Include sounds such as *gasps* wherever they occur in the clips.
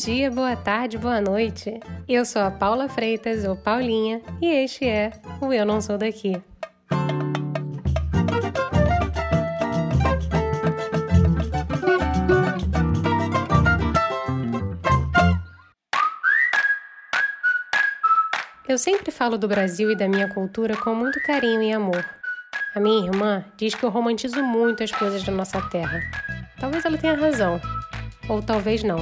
dia, boa tarde, boa noite. Eu sou a Paula Freitas, ou Paulinha, e este é o Eu Não Sou Daqui. Eu sempre falo do Brasil e da minha cultura com muito carinho e amor. A minha irmã diz que eu romantizo muito as coisas da nossa terra. Talvez ela tenha razão, ou talvez não.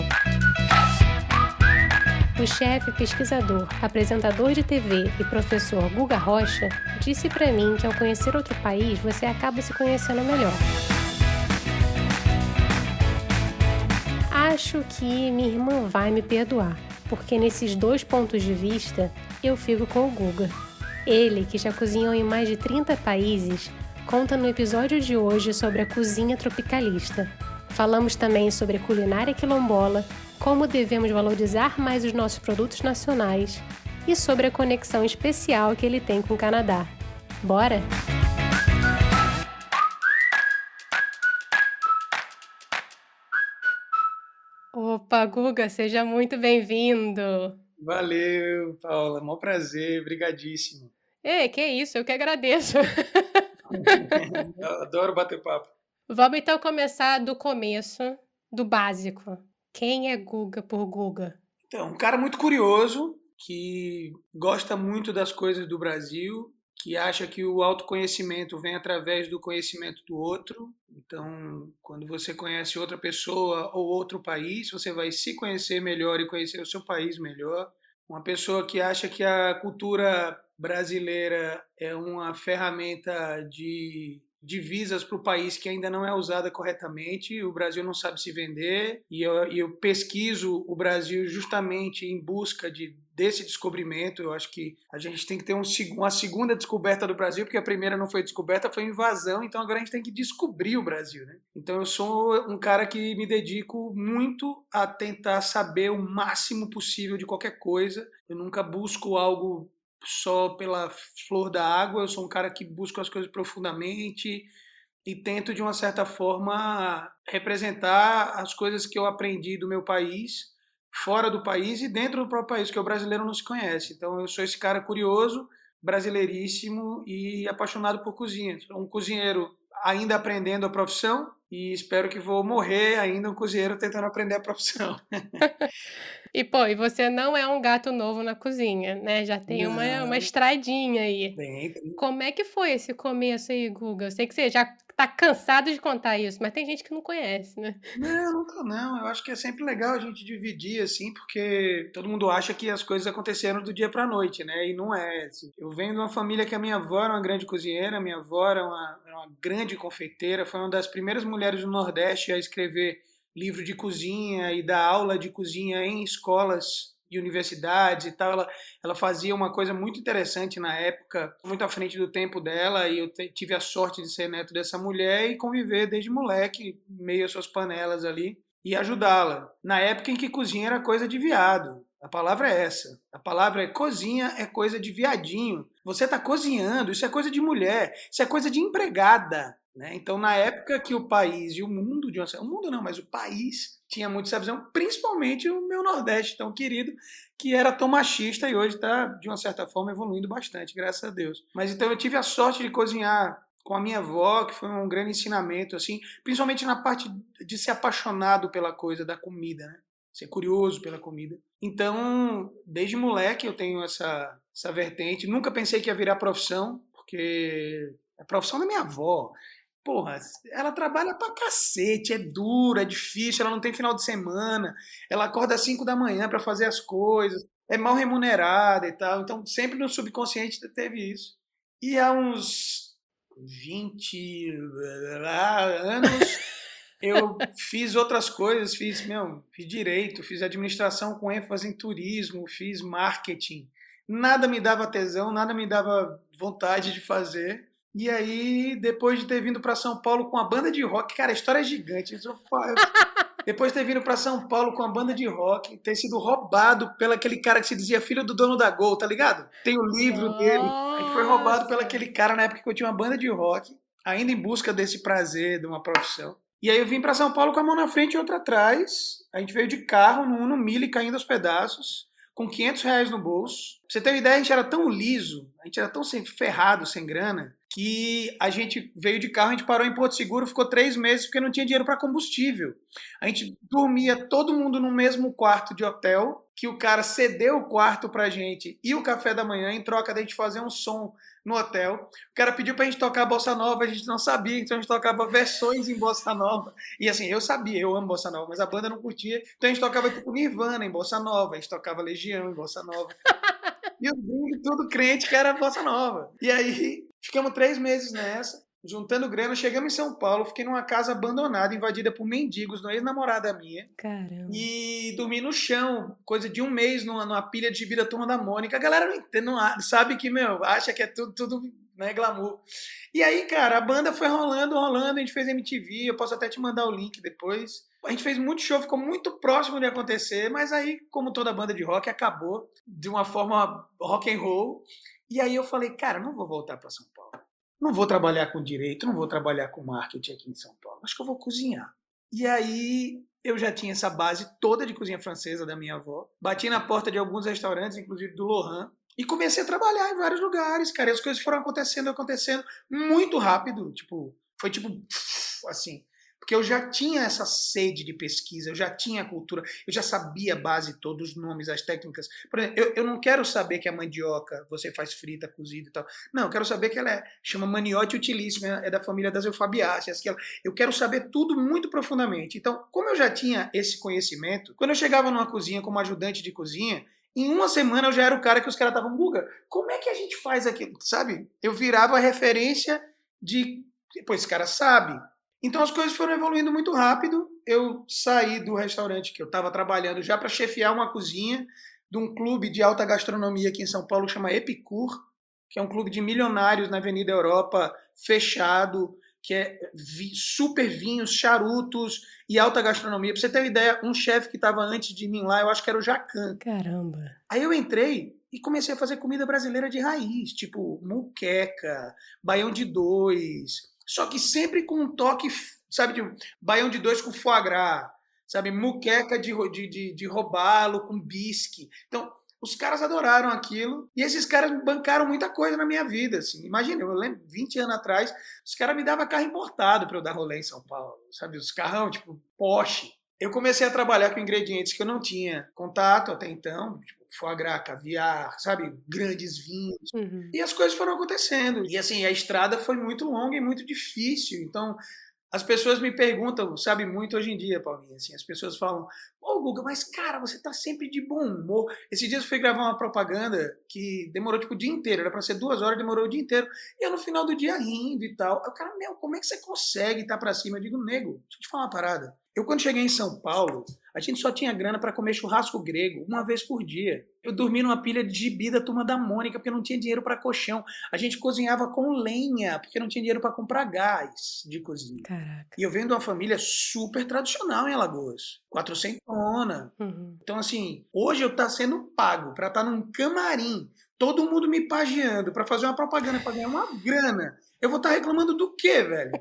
O chefe, pesquisador, apresentador de TV e professor Guga Rocha disse para mim que ao conhecer outro país você acaba se conhecendo melhor. Acho que minha irmã vai me perdoar, porque nesses dois pontos de vista eu fico com o Guga. Ele, que já cozinhou em mais de 30 países, conta no episódio de hoje sobre a cozinha tropicalista. Falamos também sobre culinária quilombola, como devemos valorizar mais os nossos produtos nacionais e sobre a conexão especial que ele tem com o Canadá. Bora? Opa, Guga, seja muito bem-vindo! Valeu, Paula. Mó prazer, brigadíssimo. É, que isso, eu que agradeço. *laughs* Adoro bater papo. Vamos então começar do começo, do básico. Quem é Guga por Guga? Então, um cara muito curioso, que gosta muito das coisas do Brasil, que acha que o autoconhecimento vem através do conhecimento do outro. Então, quando você conhece outra pessoa ou outro país, você vai se conhecer melhor e conhecer o seu país melhor. Uma pessoa que acha que a cultura brasileira é uma ferramenta de divisas para o país que ainda não é usada corretamente, o Brasil não sabe se vender, e eu, eu, pesquiso o Brasil justamente em busca de, desse descobrimento. Eu acho que a gente tem que ter um, uma segunda descoberta do Brasil, porque a primeira não foi descoberta, foi invasão, então agora a gente tem que descobrir o Brasil. Né? Então eu sou um cara que me dedico muito a tentar saber o máximo possível de qualquer coisa. Eu nunca busco algo só pela flor da água, eu sou um cara que busca as coisas profundamente e tento, de uma certa forma, representar as coisas que eu aprendi do meu país, fora do país e dentro do próprio país, que o brasileiro não se conhece. Então, eu sou esse cara curioso, brasileiríssimo e apaixonado por cozinha. Um cozinheiro ainda aprendendo a profissão e espero que vou morrer ainda um cozinheiro tentando aprender a profissão. *laughs* E, pô, e você não é um gato novo na cozinha, né? Já tem uma, uma estradinha aí. Bem, bem. Como é que foi esse começo aí, Guga? Eu sei que você já tá cansado de contar isso, mas tem gente que não conhece, né? Não, tô não. Eu acho que é sempre legal a gente dividir, assim, porque todo mundo acha que as coisas aconteceram do dia pra noite, né? E não é. Assim. Eu venho de uma família que a minha avó era uma grande cozinheira, minha avó era uma, era uma grande confeiteira, foi uma das primeiras mulheres do Nordeste a escrever livro de cozinha e dar aula de cozinha em escolas e universidades e tal. Ela, ela fazia uma coisa muito interessante na época, muito à frente do tempo dela, e eu tive a sorte de ser neto dessa mulher e conviver desde moleque, meio às suas panelas ali, e ajudá-la. Na época em que cozinha era coisa de viado. A palavra é essa. A palavra é cozinha é coisa de viadinho. Você está cozinhando, isso é coisa de mulher, isso é coisa de empregada. Né? Então, na época que o país e o mundo, de uma, o mundo não, mas o país tinha muito essa visão, principalmente o meu Nordeste tão querido, que era tão machista e hoje está, de uma certa forma, evoluindo bastante, graças a Deus. Mas então eu tive a sorte de cozinhar com a minha avó, que foi um grande ensinamento, assim, principalmente na parte de ser apaixonado pela coisa da comida, né? Ser curioso pela comida. Então, desde moleque eu tenho essa, essa vertente. Nunca pensei que ia virar profissão, porque é a profissão da minha avó porra, ela trabalha pra cacete, é dura, é difícil, ela não tem final de semana, ela acorda às 5 da manhã para fazer as coisas, é mal remunerada e tal. Então, sempre no subconsciente teve isso. E há uns 20 anos *laughs* eu fiz outras coisas, fiz, meu, fiz direito, fiz administração com ênfase em turismo, fiz marketing. Nada me dava tesão, nada me dava vontade de fazer. E aí, depois de ter vindo para São Paulo com a banda de rock, cara, a história é gigante. *laughs* depois de ter vindo para São Paulo com a banda de rock, ter sido roubado pelo aquele cara que se dizia filho do dono da Gol, tá ligado? Tem o livro Nossa. dele. A gente foi roubado pelo aquele cara na época que eu tinha uma banda de rock, ainda em busca desse prazer de uma profissão. E aí eu vim para São Paulo com a mão na frente e outra atrás. A gente veio de carro no Uno Mille caindo aos pedaços, com 500 reais no bolso. Pra você ter uma ideia, a gente era tão liso, a gente era tão sem, ferrado, sem grana, que a gente veio de carro, a gente parou em Porto Seguro, ficou três meses porque não tinha dinheiro para combustível. A gente dormia todo mundo no mesmo quarto de hotel, que o cara cedeu o quarto pra gente e o café da manhã em troca da gente fazer um som no hotel. O cara pediu pra gente tocar bossa nova, a gente não sabia, então a gente tocava versões em bossa nova. E assim, eu sabia, eu amo bossa nova, mas a banda não curtia. Então a gente tocava tipo Nirvana em bossa nova, a gente tocava Legião em bossa nova. *laughs* E os gringos tudo crente que era bossa nova. E aí ficamos três meses nessa juntando grana, chegamos em São Paulo, fiquei numa casa abandonada, invadida por mendigos, uma ex-namorada minha. Caramba. E dormi no chão, coisa de um mês numa, numa pilha de vida turma da Mônica. A galera não, entende, não sabe que, meu, acha que é tudo, tudo né, glamour. E aí, cara, a banda foi rolando, rolando, a gente fez MTV, eu posso até te mandar o link depois. A gente fez muito show, ficou muito próximo de acontecer, mas aí, como toda banda de rock, acabou de uma forma rock and roll. E aí eu falei, cara, não vou voltar para São Paulo não vou trabalhar com direito, não vou trabalhar com marketing aqui em São Paulo. Acho que eu vou cozinhar. E aí eu já tinha essa base toda de cozinha francesa da minha avó. Bati na porta de alguns restaurantes, inclusive do Lohan, e comecei a trabalhar em vários lugares, cara. E as coisas foram acontecendo, acontecendo muito rápido. Tipo, foi tipo assim. Porque eu já tinha essa sede de pesquisa, eu já tinha a cultura, eu já sabia a base, todos os nomes, as técnicas. Por exemplo, eu, eu não quero saber que a mandioca você faz frita, cozida e tal. Não, eu quero saber que ela é, chama maniote utilíssima, é da família das eufabiáceas. Que ela, eu quero saber tudo muito profundamente. Então, como eu já tinha esse conhecimento, quando eu chegava numa cozinha como ajudante de cozinha, em uma semana eu já era o cara que os caras estavam, Guga, como é que a gente faz aquilo? Sabe? Eu virava referência de, pô, esse cara sabe. Então as coisas foram evoluindo muito rápido. Eu saí do restaurante que eu estava trabalhando já para chefiar uma cozinha de um clube de alta gastronomia aqui em São Paulo que chama Epicur, que é um clube de milionários na Avenida Europa, fechado, que é super vinhos, charutos e alta gastronomia. Pra você ter uma ideia, um chefe que estava antes de mim lá, eu acho que era o Jacan. Caramba. Aí eu entrei e comecei a fazer comida brasileira de raiz, tipo muqueca, baião de dois, só que sempre com um toque, sabe, de baião de dois com foie gras, sabe, muqueca de, de, de, robalo com bisque. Então, os caras adoraram aquilo e esses caras bancaram muita coisa na minha vida. Assim. Imagina, eu lembro, 20 anos atrás, os caras me davam carro importado para eu dar rolê em São Paulo, sabe? Os carrão, tipo, Porsche. Eu comecei a trabalhar com ingredientes que eu não tinha contato até então, tipo, foie gras, caviar, sabe? Grandes vinhos. Uhum. E as coisas foram acontecendo. E assim, a estrada foi muito longa e muito difícil. Então, as pessoas me perguntam, sabe, muito hoje em dia, Paulinho, assim, as pessoas falam, ô oh, Guga, mas cara, você tá sempre de bom humor. Esse dia eu fui gravar uma propaganda que demorou tipo o dia inteiro, era para ser duas horas, demorou o dia inteiro. E eu no final do dia rindo e tal. Aí o cara, meu, como é que você consegue estar tá para cima? Eu digo, nego, deixa eu te falar uma parada. Eu, quando cheguei em São Paulo, a gente só tinha grana para comer churrasco grego uma vez por dia. Eu dormi numa pilha de gibi da turma da Mônica porque não tinha dinheiro para colchão. A gente cozinhava com lenha porque não tinha dinheiro para comprar gás de cozinha. Caraca. E eu venho de uma família super tradicional em Alagoas, 400 uhum. Então assim, hoje eu tá sendo pago para estar tá num camarim, todo mundo me pageando para fazer uma propaganda para ganhar uma grana. Eu vou estar tá reclamando do quê, velho?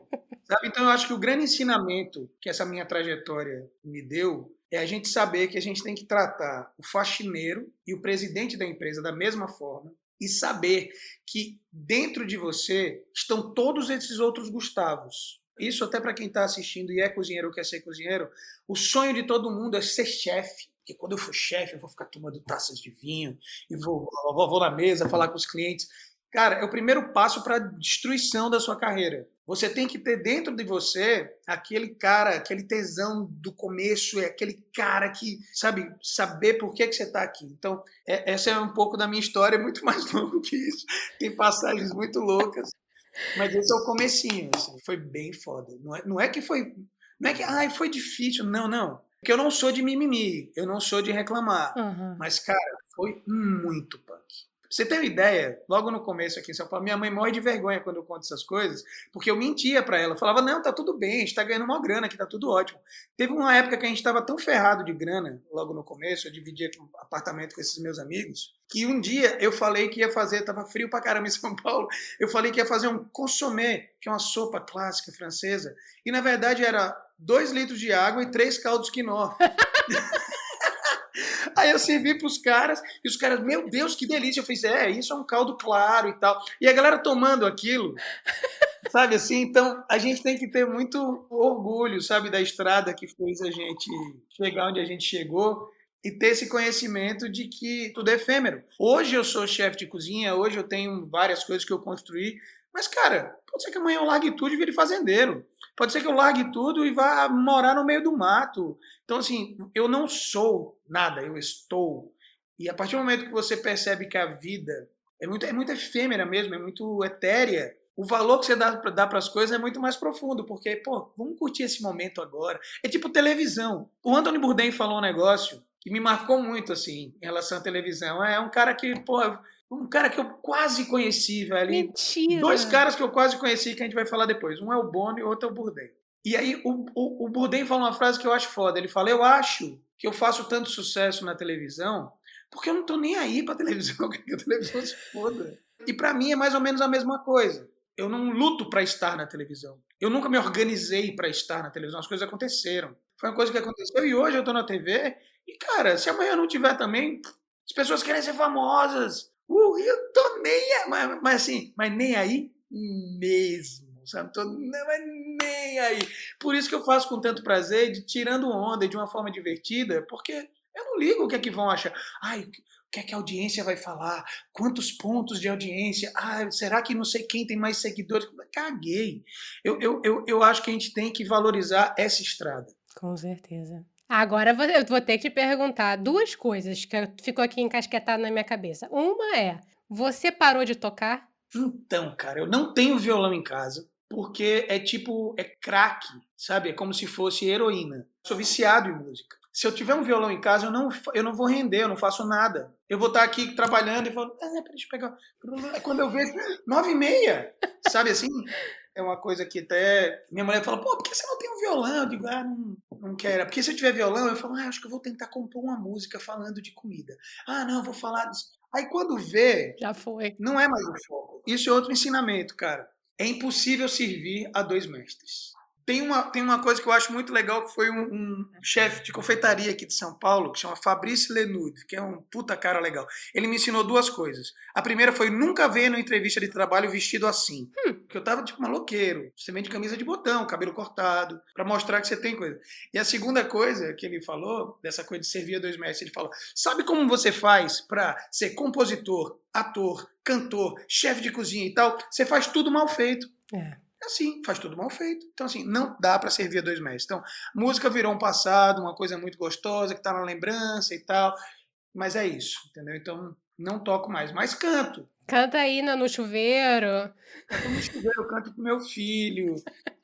Sabe? Então eu acho que o grande ensinamento que essa minha trajetória me deu é a gente saber que a gente tem que tratar o faxineiro e o presidente da empresa da mesma forma e saber que dentro de você estão todos esses outros Gustavos. Isso até para quem está assistindo e é cozinheiro ou quer ser cozinheiro, o sonho de todo mundo é ser chefe. Porque quando eu for chefe, eu vou ficar tomando taças de vinho e vou, vou, vou na mesa falar com os clientes. Cara, é o primeiro passo para a destruição da sua carreira. Você tem que ter dentro de você aquele cara, aquele tesão do começo, é aquele cara que, sabe, saber por que, que você está aqui. Então, é, essa é um pouco da minha história, é muito mais *laughs* longo que isso. Tem passagens muito loucas. Mas esse é o comecinho, assim, foi bem foda. Não é, não é que foi. Não é que ai, foi difícil. Não, não. Porque eu não sou de mimimi, eu não sou de reclamar. Uhum. Mas, cara, foi muito punk. Você ter uma ideia, logo no começo aqui em São Paulo, minha mãe morre de vergonha quando eu conto essas coisas, porque eu mentia para ela. Eu falava, não, tá tudo bem, a gente tá ganhando uma grana aqui, tá tudo ótimo. Teve uma época que a gente estava tão ferrado de grana, logo no começo, eu dividia apartamento com esses meus amigos, que um dia eu falei que ia fazer, tava frio pra caramba em São Paulo, eu falei que ia fazer um consommé, que é uma sopa clássica francesa, e na verdade era dois litros de água e três caldos quinó. *laughs* Aí eu servi para os caras, e os caras, meu Deus, que delícia. Eu fiz, é, isso é um caldo claro e tal. E a galera tomando aquilo, *laughs* sabe assim? Então, a gente tem que ter muito orgulho, sabe, da estrada que fez a gente chegar onde a gente chegou e ter esse conhecimento de que tudo é efêmero. Hoje eu sou chefe de cozinha, hoje eu tenho várias coisas que eu construí, mas, cara, pode ser que amanhã eu largue tudo e vire fazendeiro. Pode ser que eu largue tudo e vá morar no meio do mato. Então, assim, eu não sou nada, eu estou. E a partir do momento que você percebe que a vida é muito, é muito efêmera mesmo, é muito etérea, o valor que você dá, dá para as coisas é muito mais profundo, porque, pô, vamos curtir esse momento agora. É tipo televisão. O Anthony Bourdain falou um negócio que me marcou muito, assim, em relação à televisão. É um cara que, pô, um cara que eu quase conheci, velho. Mentira! Dois caras que eu quase conheci que a gente vai falar depois. Um é o Bono e o outro é o Bourdain. E aí o, o, o Bourdain fala uma frase que eu acho foda. Ele fala, eu acho que eu faço tanto sucesso na televisão porque eu não tô nem aí pra televisão, *laughs* que a televisão se foda. E para mim é mais ou menos a mesma coisa. Eu não luto para estar na televisão. Eu nunca me organizei para estar na televisão. As coisas aconteceram. Foi uma coisa que aconteceu e hoje eu tô na TV. E, cara, se amanhã eu não tiver também, as pessoas querem ser famosas. Uh, eu tô nem aí, mas, mas, assim, mas nem aí mesmo, sabe? Tô, não, mas nem aí. Por isso que eu faço com tanto prazer, de, tirando onda de uma forma divertida, porque eu não ligo o que é que vão achar. Ai, o que é que a audiência vai falar? Quantos pontos de audiência? Ah, será que não sei quem tem mais seguidores? Caguei. Eu, eu, eu, eu acho que a gente tem que valorizar essa estrada. Com certeza. Agora eu vou ter que te perguntar duas coisas que ficou aqui encasquetado na minha cabeça. Uma é: você parou de tocar? Então, cara, eu não tenho violão em casa porque é tipo é crack, sabe? É como se fosse heroína. Sou viciado em música. Se eu tiver um violão em casa, eu não, eu não vou render, eu não faço nada. Eu vou estar aqui trabalhando e falo, ah, peraí, deixa eu pegar. Quando eu vejo, nove e meia, sabe assim? É uma coisa que até minha mulher fala, pô, por que você não tem um violão? Eu digo, ah, não, não quero. Porque se eu tiver violão, eu falo, ah, acho que eu vou tentar compor uma música falando de comida. Ah, não, eu vou falar disso. Aí quando vê, já foi. Não é mais o foco. Isso é outro ensinamento, cara. É impossível servir a dois mestres. Tem uma, tem uma coisa que eu acho muito legal, que foi um, um chefe de confeitaria aqui de São Paulo, que chama Fabrice Lenude, que é um puta cara legal. Ele me ensinou duas coisas. A primeira foi nunca ver numa entrevista de trabalho vestido assim. Hum. Porque eu tava tipo maloqueiro. Você vem de camisa de botão, cabelo cortado, para mostrar que você tem coisa. E a segunda coisa que ele falou, dessa coisa de servir a dois mestres, ele falou: sabe como você faz para ser compositor, ator, cantor, chefe de cozinha e tal? Você faz tudo mal feito. É. É assim, faz tudo mal feito. Então, assim, não dá para servir a dois mestres. Então, música virou um passado, uma coisa muito gostosa, que tá na lembrança e tal. Mas é isso, entendeu? Então, não toco mais, mas canto. Canta aí no chuveiro. Canto no chuveiro, eu canto pro meu filho,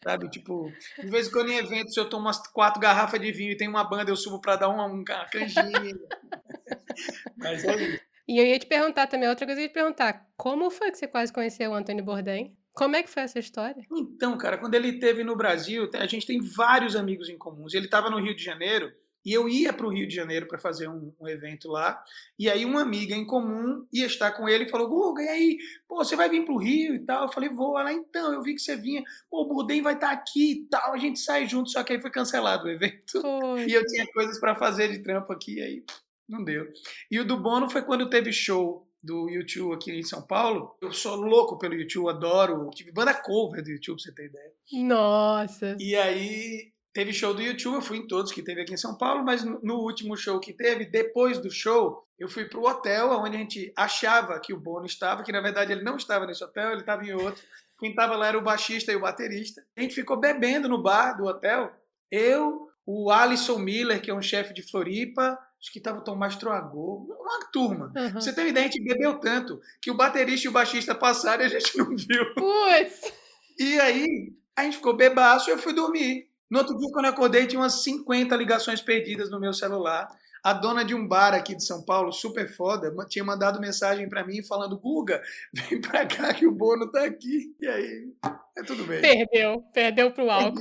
sabe? Tipo, de vez em quando em eventos eu tomo umas quatro garrafas de vinho e tem uma banda, eu subo para dar uma, uma canjinha. *laughs* mas é isso. E eu ia te perguntar também, outra coisa eu ia te perguntar, como foi que você quase conheceu o Antônio Bourdain? Como é que foi essa história? Então, cara, quando ele esteve no Brasil, a gente tem vários amigos em comuns. Ele estava no Rio de Janeiro e eu ia para o Rio de Janeiro para fazer um, um, evento lá. E aí uma amiga em comum ia estar com ele e falou: Guga, e aí? Pô, você vai vir para o Rio e tal? Eu falei: vou. Ela, então, eu vi que você vinha. Pô, o Burdem vai estar aqui e tal. A gente sai junto. Só que aí foi cancelado o evento. Foi. *laughs* E eu tinha coisas para fazer de trampo aqui, aí não deu. E o do Bono foi quando teve show do YouTube aqui em São Paulo. Eu sou louco pelo YouTube, adoro. Tive banda cover do YouTube, pra você ter ideia. Nossa! E aí teve show do YouTube, eu fui em todos que teve aqui em São Paulo, mas no último show que teve, depois do show, eu fui pro hotel onde a gente achava que o Bono estava, que na verdade ele não estava nesse hotel, ele estava em outro. Quem estava lá era o baixista e o baterista. A gente ficou bebendo no bar do hotel. Eu, o Alisson Miller, que é um chefe de Floripa, acho que tava o Tomás Troagô, uma turma. Uhum. Você tem ideia, a gente bebeu tanto que o baterista e o baixista passaram e a gente não viu. Putz! E aí, a gente ficou bebaço e eu fui dormir. No outro dia, quando eu acordei, tinha umas 50 ligações perdidas no meu celular. A dona de um bar aqui de São Paulo, super foda, tinha mandado mensagem para mim falando: Guga, *laughs* vem pra cá que o Bono tá aqui. E aí, é tudo bem. Perdeu, perdeu pro álcool.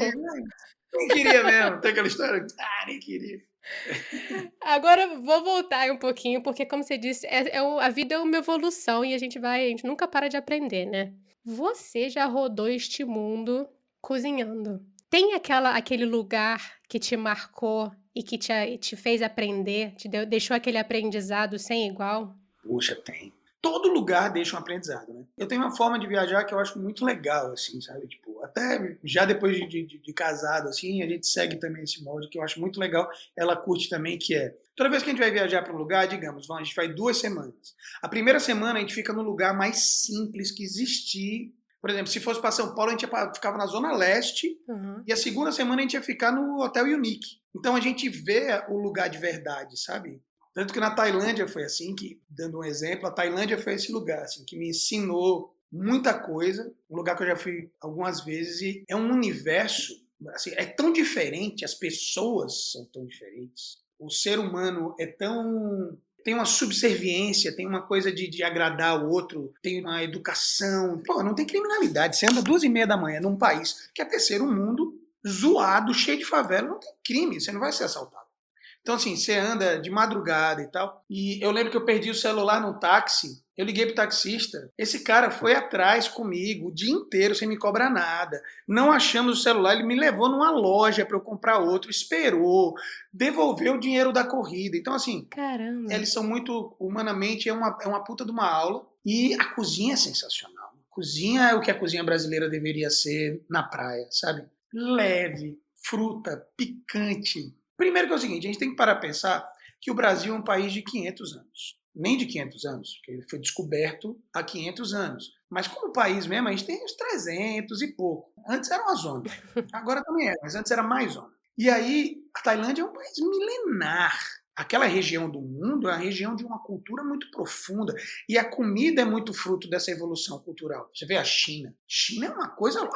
Nem queria mesmo. Tem aquela história? Ah, nem queria. Agora vou voltar um pouquinho, porque como você disse, é, é a vida é uma evolução e a gente vai, a gente nunca para de aprender, né? Você já rodou este mundo cozinhando. Tem aquela, aquele lugar que te marcou e que te, te fez aprender, te deu, deixou aquele aprendizado sem igual? Puxa, tem todo lugar deixa um aprendizado, né? Eu tenho uma forma de viajar que eu acho muito legal, assim, sabe? Tipo, até já depois de, de, de, casado, assim, a gente segue também esse molde que eu acho muito legal. Ela curte também, que é toda vez que a gente vai viajar para um lugar, digamos, a gente vai duas semanas. A primeira semana a gente fica no lugar mais simples que existir. Por exemplo, se fosse para São Paulo, a gente ia, ficava na Zona Leste, uhum. e a segunda semana a gente ia ficar no Hotel Unique. Então a gente vê o lugar de verdade, sabe? Tanto que na Tailândia foi assim, que dando um exemplo, a Tailândia foi esse lugar assim que me ensinou muita coisa, um lugar que eu já fui algumas vezes e é um universo, assim, é tão diferente, as pessoas são tão diferentes. O ser humano é tão tem uma subserviência, tem uma coisa de, de agradar o outro, tem uma educação. Pô, não tem criminalidade. Você anda duas e meia da manhã num país que é terceiro mundo, zoado, cheio de favela, não tem crime, você não vai ser assaltado. Então, assim, você anda de madrugada e tal. E eu lembro que eu perdi o celular no táxi. Eu liguei pro taxista. Esse cara foi atrás comigo o dia inteiro sem me cobrar nada. Não achamos o celular. Ele me levou numa loja para eu comprar outro. Esperou. Devolveu o dinheiro da corrida. Então, assim. Caramba. Eles são muito. Humanamente, é uma, é uma puta de uma aula. E a cozinha é sensacional. A cozinha é o que a cozinha brasileira deveria ser na praia, sabe? Leve, fruta, picante, Primeiro que é o seguinte, a gente tem que parar a pensar que o Brasil é um país de 500 anos. Nem de 500 anos, porque ele foi descoberto há 500 anos. Mas como país mesmo, a gente tem uns 300 e pouco. Antes era uma zona. *laughs* Agora também é, mas antes era mais zona. E aí, a Tailândia é um país milenar aquela região do mundo é uma região de uma cultura muito profunda e a comida é muito fruto dessa evolução cultural. Você vê a China. China é uma coisa.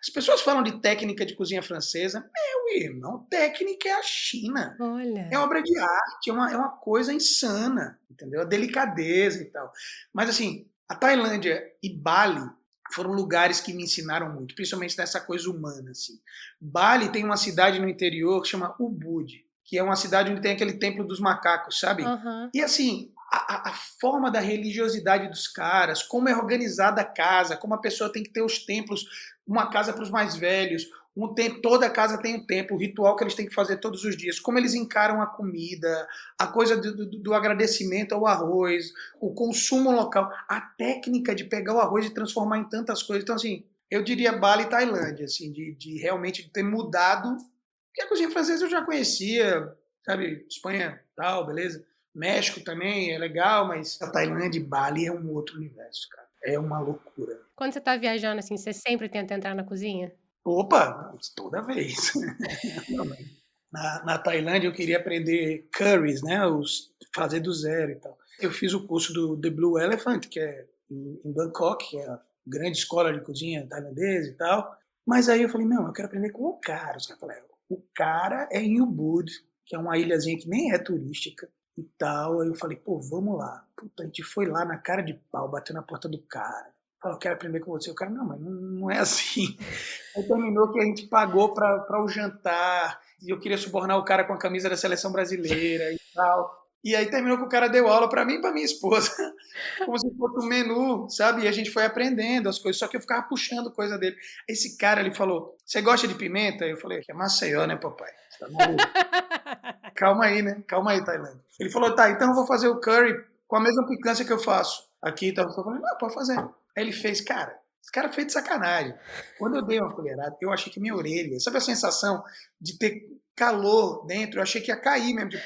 As pessoas falam de técnica de cozinha francesa. Meu irmão, técnica é a China. Olha. É obra de arte, é uma, é uma coisa insana, entendeu? A delicadeza e tal. Mas assim, a Tailândia e Bali foram lugares que me ensinaram muito, principalmente nessa coisa humana. Assim. Bali tem uma cidade no interior que chama Ubud que é uma cidade onde tem aquele templo dos macacos, sabe? Uhum. E assim, a, a, forma da religiosidade dos caras, como é organizada a casa, como a pessoa tem que ter os templos, uma casa para os mais velhos, um tempo, toda casa tem um templo, o ritual que eles têm que fazer todos os dias, como eles encaram a comida, a coisa do, do, do agradecimento ao arroz, o consumo local, a técnica de pegar o arroz e transformar em tantas coisas. Então, assim, eu diria Bali e Tailândia, assim, de, de realmente ter mudado porque a cozinha francesa eu já conhecia, sabe? Espanha, tal, beleza. México também é legal, mas a Tailândia e Bali é um outro universo, cara. É uma loucura. Quando você tá viajando assim, você sempre tenta entrar na cozinha? Opa, toda vez. *laughs* na, na Tailândia eu queria aprender curries, né? Os, fazer do zero e tal. Eu fiz o curso do The Blue Elephant, que é em, em Bangkok, que é a grande escola de cozinha tailandesa e tal. Mas aí eu falei, não, eu quero aprender com o cara. Os caras falaram, o cara é em Ubud, que é uma ilhazinha que nem é turística e tal. Aí eu falei, pô, vamos lá. Puta, a gente foi lá na cara de pau, bateu na porta do cara. Falou, quero aprender com você. O cara, não, mas não, não é assim. *laughs* Aí terminou que a gente pagou para o jantar, e eu queria subornar o cara com a camisa da seleção brasileira e tal. E aí terminou que o cara deu aula para mim e para minha esposa, *laughs* como se fosse um menu, sabe? E a gente foi aprendendo as coisas, só que eu ficava puxando coisa dele. Esse cara, ele falou, você gosta de pimenta? Eu falei, que é Maceió, né, papai? Você tá maluco? *laughs* Calma aí, né? Calma aí, Tailândia. Ele falou, tá, então eu vou fazer o curry com a mesma picância que eu faço aqui. Então, eu falei, não, pode fazer. Aí ele fez, cara, esse cara fez de sacanagem. Quando eu dei uma colherada, eu achei que minha orelha, sabe a sensação de ter calor dentro, eu achei que ia cair mesmo. De...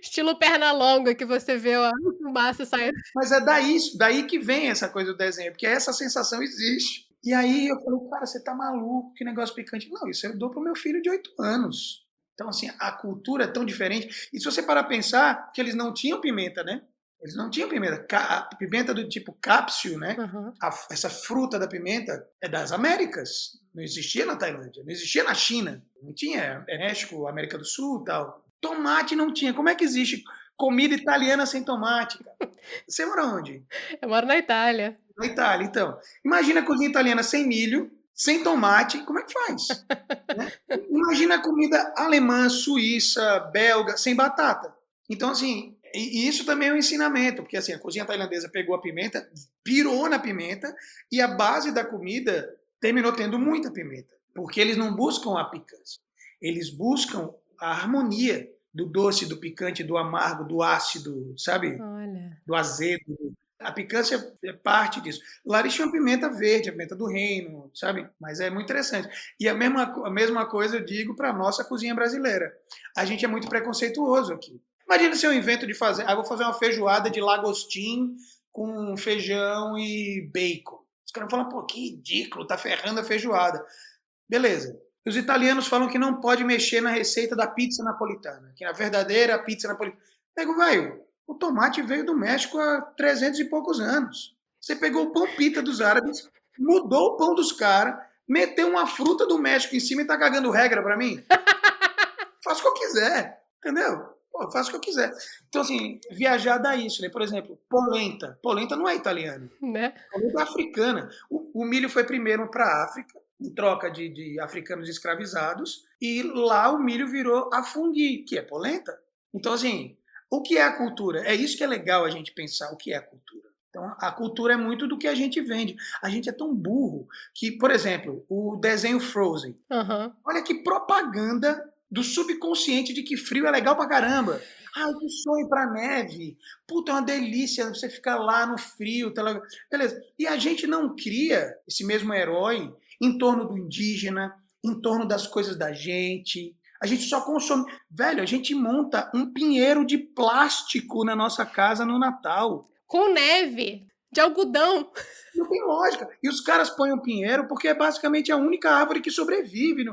Estilo perna longa que você vê a fumaça saindo. Mas é daí, daí que vem essa coisa do desenho, porque essa sensação existe. E aí eu falei, cara, você tá maluco, que negócio picante. Não, isso eu dou pro meu filho de oito anos. Então, assim, a cultura é tão diferente. E se você parar a pensar que eles não tinham pimenta, né? Eles não tinham pimenta. A pimenta do tipo cápsio, né? Uhum. A, essa fruta da pimenta é das Américas. Não existia na Tailândia, não existia na China. Não tinha é México, América do Sul tal. Tomate não tinha. Como é que existe comida italiana sem tomate? *laughs* Você mora onde? Eu moro na Itália. Na Itália, então. Imagina a cozinha italiana sem milho, sem tomate, como é que faz? *laughs* né? Imagina a comida alemã, suíça, belga, sem batata. Então, assim, e isso também é um ensinamento, porque assim, a cozinha tailandesa pegou a pimenta, pirou na pimenta, e a base da comida terminou tendo muita pimenta. Porque eles não buscam a picância. Eles buscam a harmonia do doce, do picante, do amargo, do ácido, sabe? Olha. Do azedo. A picância é parte disso. Lá eles tinham pimenta verde, a pimenta do reino, sabe? Mas é muito interessante. E a mesma, a mesma coisa eu digo para a nossa cozinha brasileira. A gente é muito preconceituoso aqui. Imagina se eu invento de fazer. Ah, vou fazer uma feijoada de lagostim com feijão e bacon. Os caras falam, pô, que ridículo, tá ferrando a feijoada. Beleza. Os italianos falam que não pode mexer na receita da pizza napolitana, que é a verdadeira pizza napolitana. Pego, velho, o tomate veio do México há 300 e poucos anos. Você pegou o pão pita dos árabes, mudou o pão dos caras, meteu uma fruta do México em cima e tá cagando regra para mim? *laughs* Faço o que eu quiser, entendeu? Pô, faço o que eu quiser. Então, assim, viajar dá isso, né? Por exemplo, polenta. Polenta não é italiana. Né? Polenta é africana. O, o milho foi primeiro para a África, em troca de, de, africanos escravizados, e lá o milho virou a fungi, que é polenta. Então, assim, o que é a cultura? É isso que é legal a gente pensar, o que é a cultura. Então, a cultura é muito do que a gente vende. A gente é tão burro que, por exemplo, o desenho Frozen. Uhum. Olha que propaganda do subconsciente de que frio é legal pra caramba. Ai, que sonho pra neve. Puta, é uma delícia você ficar lá no frio. Tá lá. Beleza. E a gente não cria esse mesmo herói em torno do indígena, em torno das coisas da gente. A gente só consome. Velho, a gente monta um pinheiro de plástico na nossa casa no Natal. Com neve de algodão. Não tem lógica. E os caras põem o pinheiro porque é basicamente a única árvore que sobrevive.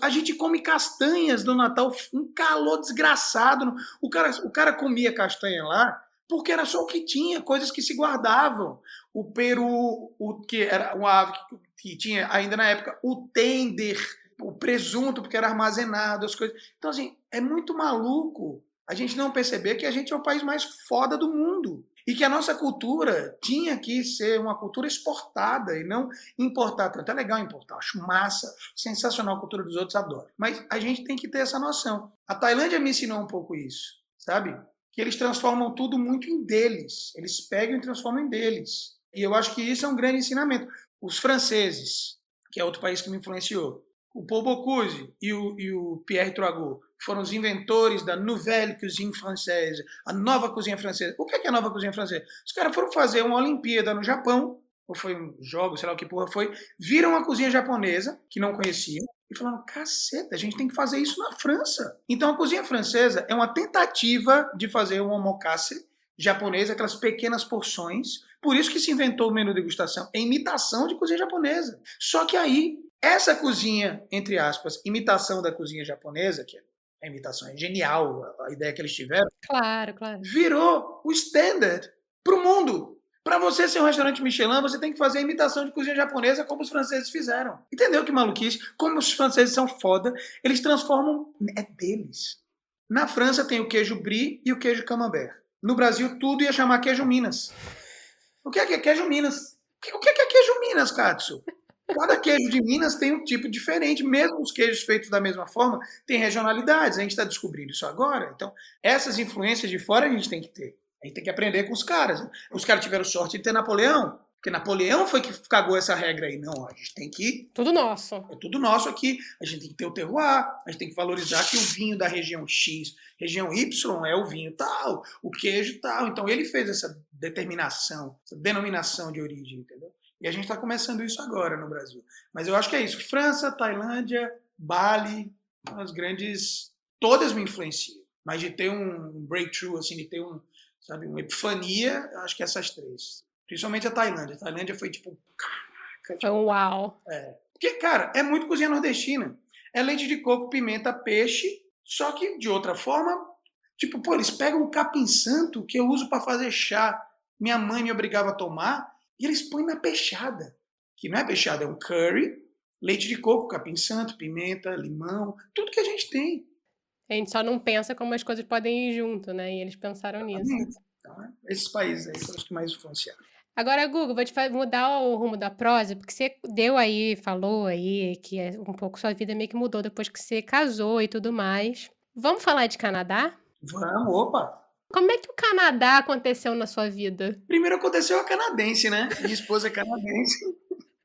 A gente come castanhas no Natal, um calor desgraçado. O cara, o cara comia castanha lá porque era só o que tinha, coisas que se guardavam. O peru, o que era uma ave que, tinha ainda na época, o tender, o presunto, porque era armazenado, as coisas. Então, assim, é muito maluco a gente não perceber que a gente é o país mais foda do mundo. E que a nossa cultura tinha que ser uma cultura exportada e não importada. Tanto é legal importar, acho massa, sensacional a cultura dos outros, adoro. Mas a gente tem que ter essa noção. A Tailândia me ensinou um pouco isso, sabe? Que eles transformam tudo muito em deles. Eles pegam e transformam em deles. E eu acho que isso é um grande ensinamento. Os franceses, que é outro país que me influenciou, o Paul Bocuse e o, e o Pierre Troagot foram os inventores da Nouvelle Cuisine Française, a nova cozinha francesa. O que é, que é a nova cozinha francesa? Os caras foram fazer uma Olimpíada no Japão, ou foi um jogo, sei lá o que porra foi, viram a cozinha japonesa, que não conheciam, e falaram: caceta, a gente tem que fazer isso na França. Então a cozinha francesa é uma tentativa de fazer um omakase japonês, aquelas pequenas porções. Por isso que se inventou o menu degustação, é imitação de cozinha japonesa. Só que aí essa cozinha, entre aspas, imitação da cozinha japonesa, que a imitação é genial, a ideia que eles tiveram. Claro, claro. Virou o standard para o mundo. Para você ser um restaurante Michelin, você tem que fazer a imitação de cozinha japonesa como os franceses fizeram. Entendeu que maluquice? Como os franceses são foda, eles transformam. É deles. Na França tem o queijo brie e o queijo camembert. No Brasil, tudo ia chamar queijo Minas. O que é, que é queijo Minas? O que é, que é queijo Minas, Katsu? Cada queijo de Minas tem um tipo diferente, mesmo os queijos feitos da mesma forma, tem regionalidades. A gente está descobrindo isso agora. Então, essas influências de fora a gente tem que ter. A gente tem que aprender com os caras. Os caras tiveram sorte de ter Napoleão, porque Napoleão foi que cagou essa regra aí. Não, a gente tem que. Tudo nosso. É tudo nosso aqui. A gente tem que ter o terroir, a gente tem que valorizar que o vinho da região X, região Y é o vinho tal, o queijo tal. Então ele fez essa determinação, essa denominação de origem, entendeu? E a gente está começando isso agora no Brasil. Mas eu acho que é isso. França, Tailândia, Bali, as grandes. Todas me influenciam. Mas de ter um breakthrough, assim, de ter um, sabe, uma epifania, acho que essas três. Principalmente a Tailândia. A Tailândia foi tipo. Caraca. Tipo, uau. É. Porque, cara, é muito cozinha nordestina. É leite de coco, pimenta, peixe, só que de outra forma. Tipo, pô, eles pegam o capim santo que eu uso para fazer chá. Minha mãe me obrigava a tomar e eles põem na peixada, que não é peixada, é um curry, leite de coco, capim santo, pimenta, limão, tudo que a gente tem. A gente só não pensa como as coisas podem ir junto, né? E eles pensaram nisso. Então, né? esses países aí foram os que mais influenciaram. Agora, Google, vou te mudar o rumo da prosa, porque você deu aí, falou aí que é um pouco sua vida meio que mudou depois que você casou e tudo mais. Vamos falar de Canadá? Vamos, opa! Como é que o Canadá aconteceu na sua vida? Primeiro aconteceu a canadense, né? Minha esposa é canadense.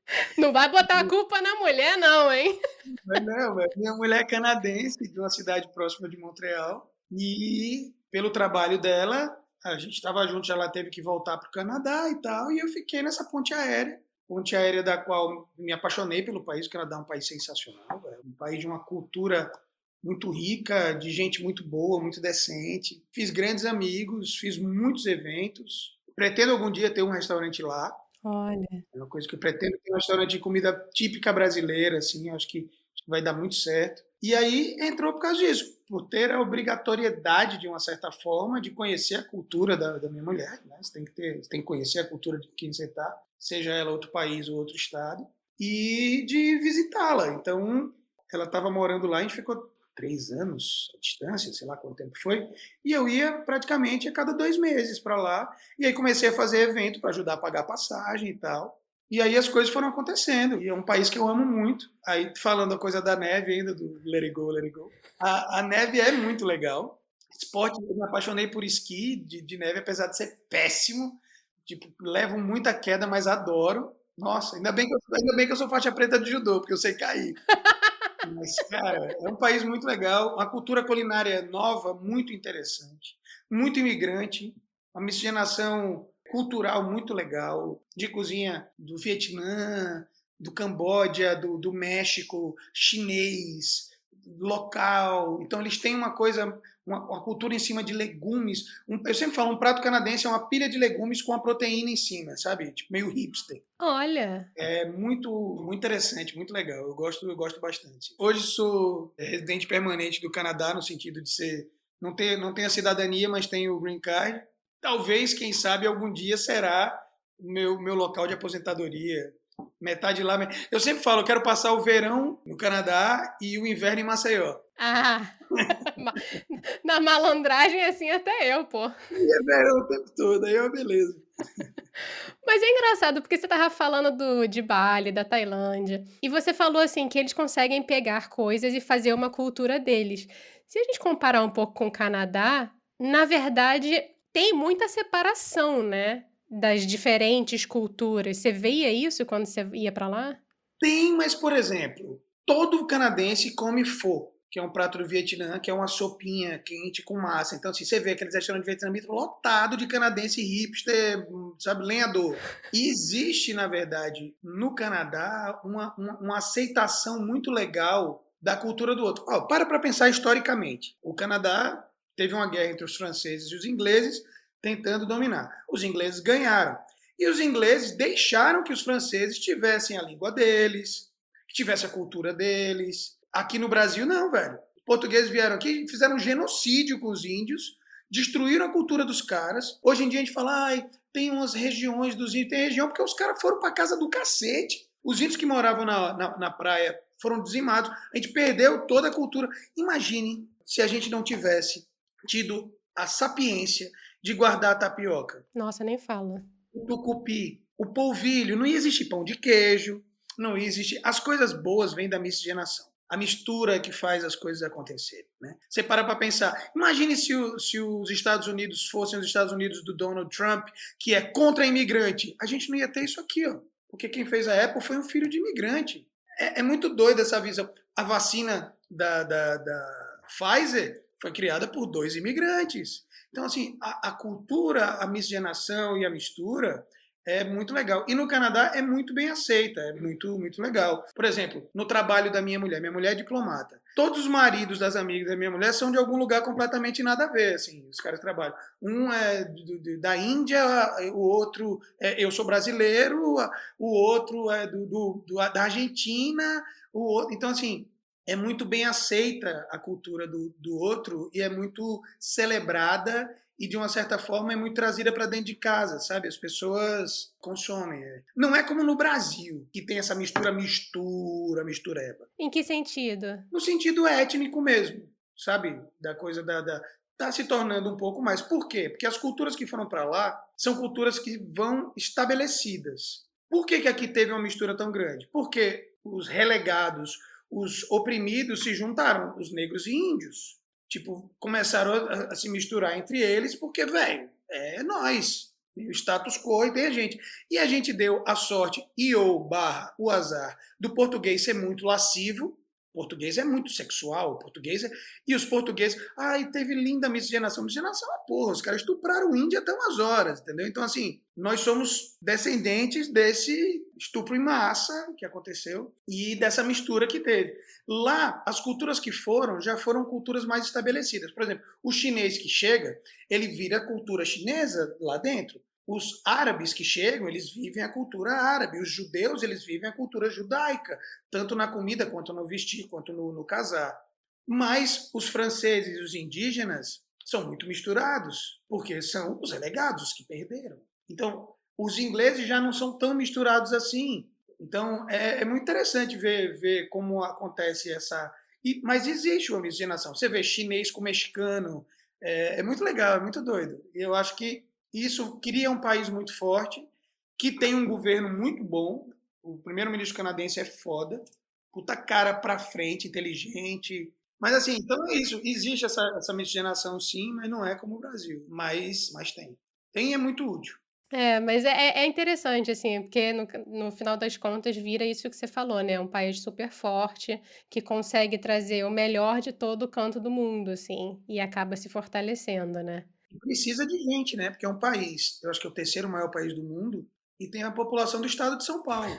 *laughs* Não vai botar a culpa na mulher, não, hein? Mas não, minha mulher é canadense, de uma cidade próxima de Montreal. E pelo trabalho dela, a gente estava junto, ela teve que voltar para o Canadá e tal, e eu fiquei nessa ponte aérea. Ponte aérea da qual me apaixonei pelo país, o Canadá é um país sensacional, é um país de uma cultura muito rica, de gente muito boa, muito decente. Fiz grandes amigos, fiz muitos eventos. Pretendo algum dia ter um restaurante lá. Olha. É uma coisa que eu pretendo ter um restaurante de comida típica brasileira, assim, acho que, vai dar muito certo. E aí entrou por causa disso, por ter a obrigatoriedade, de uma certa forma, de conhecer a cultura da, da minha mulher. Né? Você, tem que ter, tem que conhecer a cultura de quem você está, seja ela outro país ou outro estado, e de visitá-la. Então, ela estava morando lá, a gente ficou três anos à distância, sei lá quanto tempo foi, e eu ia praticamente a cada dois meses para lá, e aí comecei a fazer evento para ajudar a pagar passagem e tal. E aí as coisas foram acontecendo. E é um país que eu amo muito. Aí falando a coisa da neve ainda, do Let It Go, Let It Go. A, a neve é muito legal. Esporte, eu me apaixonei por esqui de, de neve, apesar de ser péssimo. Tipo, levo muita queda, mas adoro. Nossa, ainda bem que eu, ainda bem que eu sou faixa preta de judô, porque eu sei cair. Mas, cara, é um país muito legal, uma cultura culinária nova, muito interessante, muito imigrante, uma miscigenação cultural muito legal, de cozinha do Vietnã, do Camboja, do, do México, chinês, local. Então eles têm uma coisa, uma, uma cultura em cima de legumes. Um, eu sempre falo, um prato canadense é uma pilha de legumes com a proteína em cima, sabe? Tipo, meio hipster. Olha! É muito, muito interessante, muito legal. Eu gosto, eu gosto bastante. Hoje sou residente permanente do Canadá, no sentido de ser. Não ter, não tenho a cidadania, mas tenho o green card. Talvez, quem sabe, algum dia será o meu, meu local de aposentadoria. Metade lá. Eu sempre falo, eu quero passar o verão no Canadá e o inverno em Maceió. Ah, *laughs* na malandragem assim até eu, pô. E é verão o tempo todo, aí é uma beleza. Mas é engraçado, porque você tava falando do, de Bali, da Tailândia, e você falou assim que eles conseguem pegar coisas e fazer uma cultura deles. Se a gente comparar um pouco com o Canadá, na verdade, tem muita separação, né? Das diferentes culturas. Você veia isso quando você ia para lá? Tem, mas, por exemplo, todo canadense come pho, que é um prato do Vietnã, que é uma sopinha quente com massa. Então, assim, você vê aqueles restaurantes vietnamitas lotado de canadense hipster, sabe, lenhador. Existe, na verdade, no Canadá, uma, uma, uma aceitação muito legal da cultura do outro. Oh, para para pensar historicamente. O Canadá teve uma guerra entre os franceses e os ingleses tentando dominar. Os ingleses ganharam. E os ingleses deixaram que os franceses tivessem a língua deles, que tivesse a cultura deles. Aqui no Brasil, não, velho. Os portugueses vieram aqui e fizeram um genocídio com os índios, destruíram a cultura dos caras. Hoje em dia a gente fala, ai, tem umas regiões dos índios, tem região porque os caras foram para casa do cacete. Os índios que moravam na, na, na praia foram dizimados. A gente perdeu toda a cultura. Imagine se a gente não tivesse tido a sapiência de guardar a tapioca. Nossa, nem fala. O tucupi, o polvilho, não existe pão de queijo, não existe. As coisas boas vêm da miscigenação. A mistura que faz as coisas acontecerem. Né? Você para para pensar. Imagine se, o, se os Estados Unidos fossem os Estados Unidos do Donald Trump, que é contra imigrante. A gente não ia ter isso aqui, ó. Porque quem fez a Apple foi um filho de imigrante. É, é muito doido essa visão. A vacina da, da, da Pfizer foi criada por dois imigrantes. Então, assim, a, a, cultura, a miscigenação e a mistura é muito legal. E no Canadá é muito bem aceita, é muito, muito legal. Por exemplo, no trabalho da minha mulher, minha mulher é diplomata. Todos os maridos das amigas da minha mulher são de algum lugar completamente nada a ver, assim, os caras trabalham. Um é do, do, da Índia, o outro é eu sou brasileiro, o outro é do, do da Argentina, o outro, então assim, é muito bem aceita a cultura do, do outro e é muito celebrada e de uma certa forma é muito trazida para dentro de casa, sabe? As pessoas consomem. Não é como no Brasil, que tem essa mistura, mistura, mistureba. Em que sentido? No sentido étnico mesmo. sabe? Da coisa da, da está se tornando um pouco mais. Por quê? Porque as culturas que foram para lá são culturas que vão estabelecidas. Por que, que aqui teve uma mistura tão grande? Porque os relegados, os oprimidos se juntaram, os negros e índios. Tipo, começaram a, a se misturar entre eles, porque, velho, é nós. O status quo e tem a gente. E a gente deu a sorte, e ou barra, o azar, do português ser muito lascivo, português é muito sexual, português é... E os portugueses, ai, teve linda miscigenação. Miscigenação é porra, os caras estupraram o índio até umas horas, entendeu? Então, assim, nós somos descendentes desse estupro em massa que aconteceu e dessa mistura que teve. Lá, as culturas que foram já foram culturas mais estabelecidas. Por exemplo, o chinês que chega, ele vira cultura chinesa lá dentro. Os árabes que chegam, eles vivem a cultura árabe. Os judeus, eles vivem a cultura judaica, tanto na comida, quanto no vestir, quanto no, no casar. Mas os franceses e os indígenas são muito misturados, porque são os relegados que perderam. Então, os ingleses já não são tão misturados assim. Então, é, é muito interessante ver, ver como acontece essa. E, mas existe uma miscigenação. Você vê chinês com mexicano. É, é muito legal, é muito doido. E eu acho que isso cria um país muito forte, que tem um governo muito bom. O primeiro-ministro canadense é foda, puta cara pra frente, inteligente. Mas assim, então é isso. Existe essa, essa miscigenação sim, mas não é como o Brasil. Mas, mas tem. Tem é muito útil. É, mas é, é, é interessante, assim, porque no, no final das contas vira isso que você falou, né? Um país super forte, que consegue trazer o melhor de todo o canto do mundo, assim, e acaba se fortalecendo, né? Precisa de gente, né? Porque é um país, eu acho que é o terceiro maior país do mundo, e tem a população do estado de São Paulo.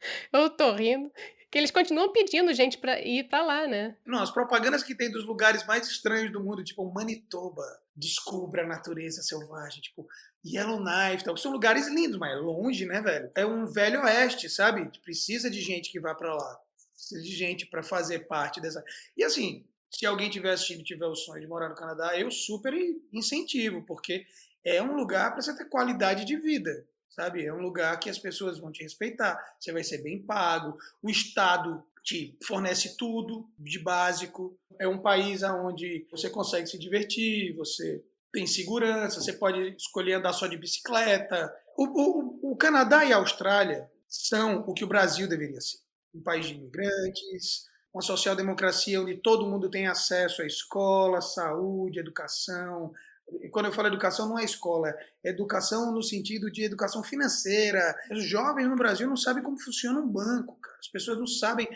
*laughs* eu tô rindo. Que eles continuam pedindo gente para ir para lá, né? Não, as propagandas que tem dos lugares mais estranhos do mundo, tipo Manitoba, descubra a natureza selvagem, tipo Yellowknife, tal, são lugares lindos, mas é longe, né, velho? É um velho oeste, sabe? Precisa de gente que vá para lá. Precisa de gente para fazer parte dessa. E assim, se alguém tiver assistindo e tiver o sonho de morar no Canadá, eu super incentivo, porque é um lugar para você ter qualidade de vida, sabe? É um lugar que as pessoas vão te respeitar, você vai ser bem pago, o Estado te fornece tudo de básico, é um país onde você consegue se divertir, você tem segurança, você pode escolher andar só de bicicleta. O, o, o Canadá e a Austrália são o que o Brasil deveria ser. Um país de imigrantes, uma social-democracia onde todo mundo tem acesso à escola, saúde, educação. E quando eu falo educação, não é escola, é educação no sentido de educação financeira. Os jovens no Brasil não sabem como funciona um banco, cara. As pessoas não sabem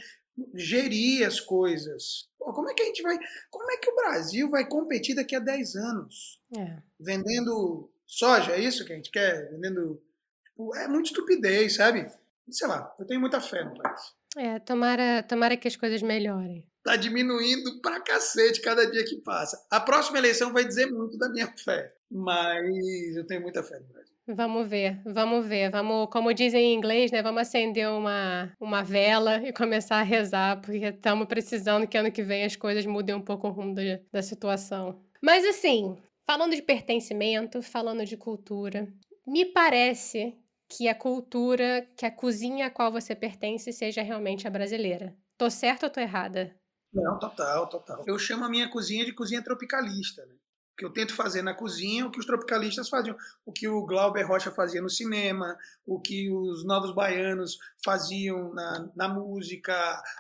gerir as coisas. Pô, como é que a gente vai. Como é que o Brasil vai competir daqui a 10 anos? É. Vendendo soja, é isso que a gente quer? Vendendo. Tipo, é muito estupidez, sabe? Sei lá, eu tenho muita fé no país. É, tomara, tomara que as coisas melhorem. Tá diminuindo pra cacete cada dia que passa. A próxima eleição vai dizer muito da minha fé, mas eu tenho muita fé no Brasil. Vamos ver, vamos ver. Vamos, como dizem em inglês, né? Vamos acender uma, uma vela e começar a rezar, porque estamos precisando que ano que vem as coisas mudem um pouco o rumo da, da situação. Mas assim, falando de pertencimento, falando de cultura, me parece que a cultura, que a cozinha a qual você pertence seja realmente a brasileira. Tô certa ou tô errada? Não, total, total. Eu chamo a minha cozinha de cozinha tropicalista, né? que eu tento fazer na cozinha o que os tropicalistas faziam, o que o Glauber Rocha fazia no cinema, o que os novos baianos faziam na, na música,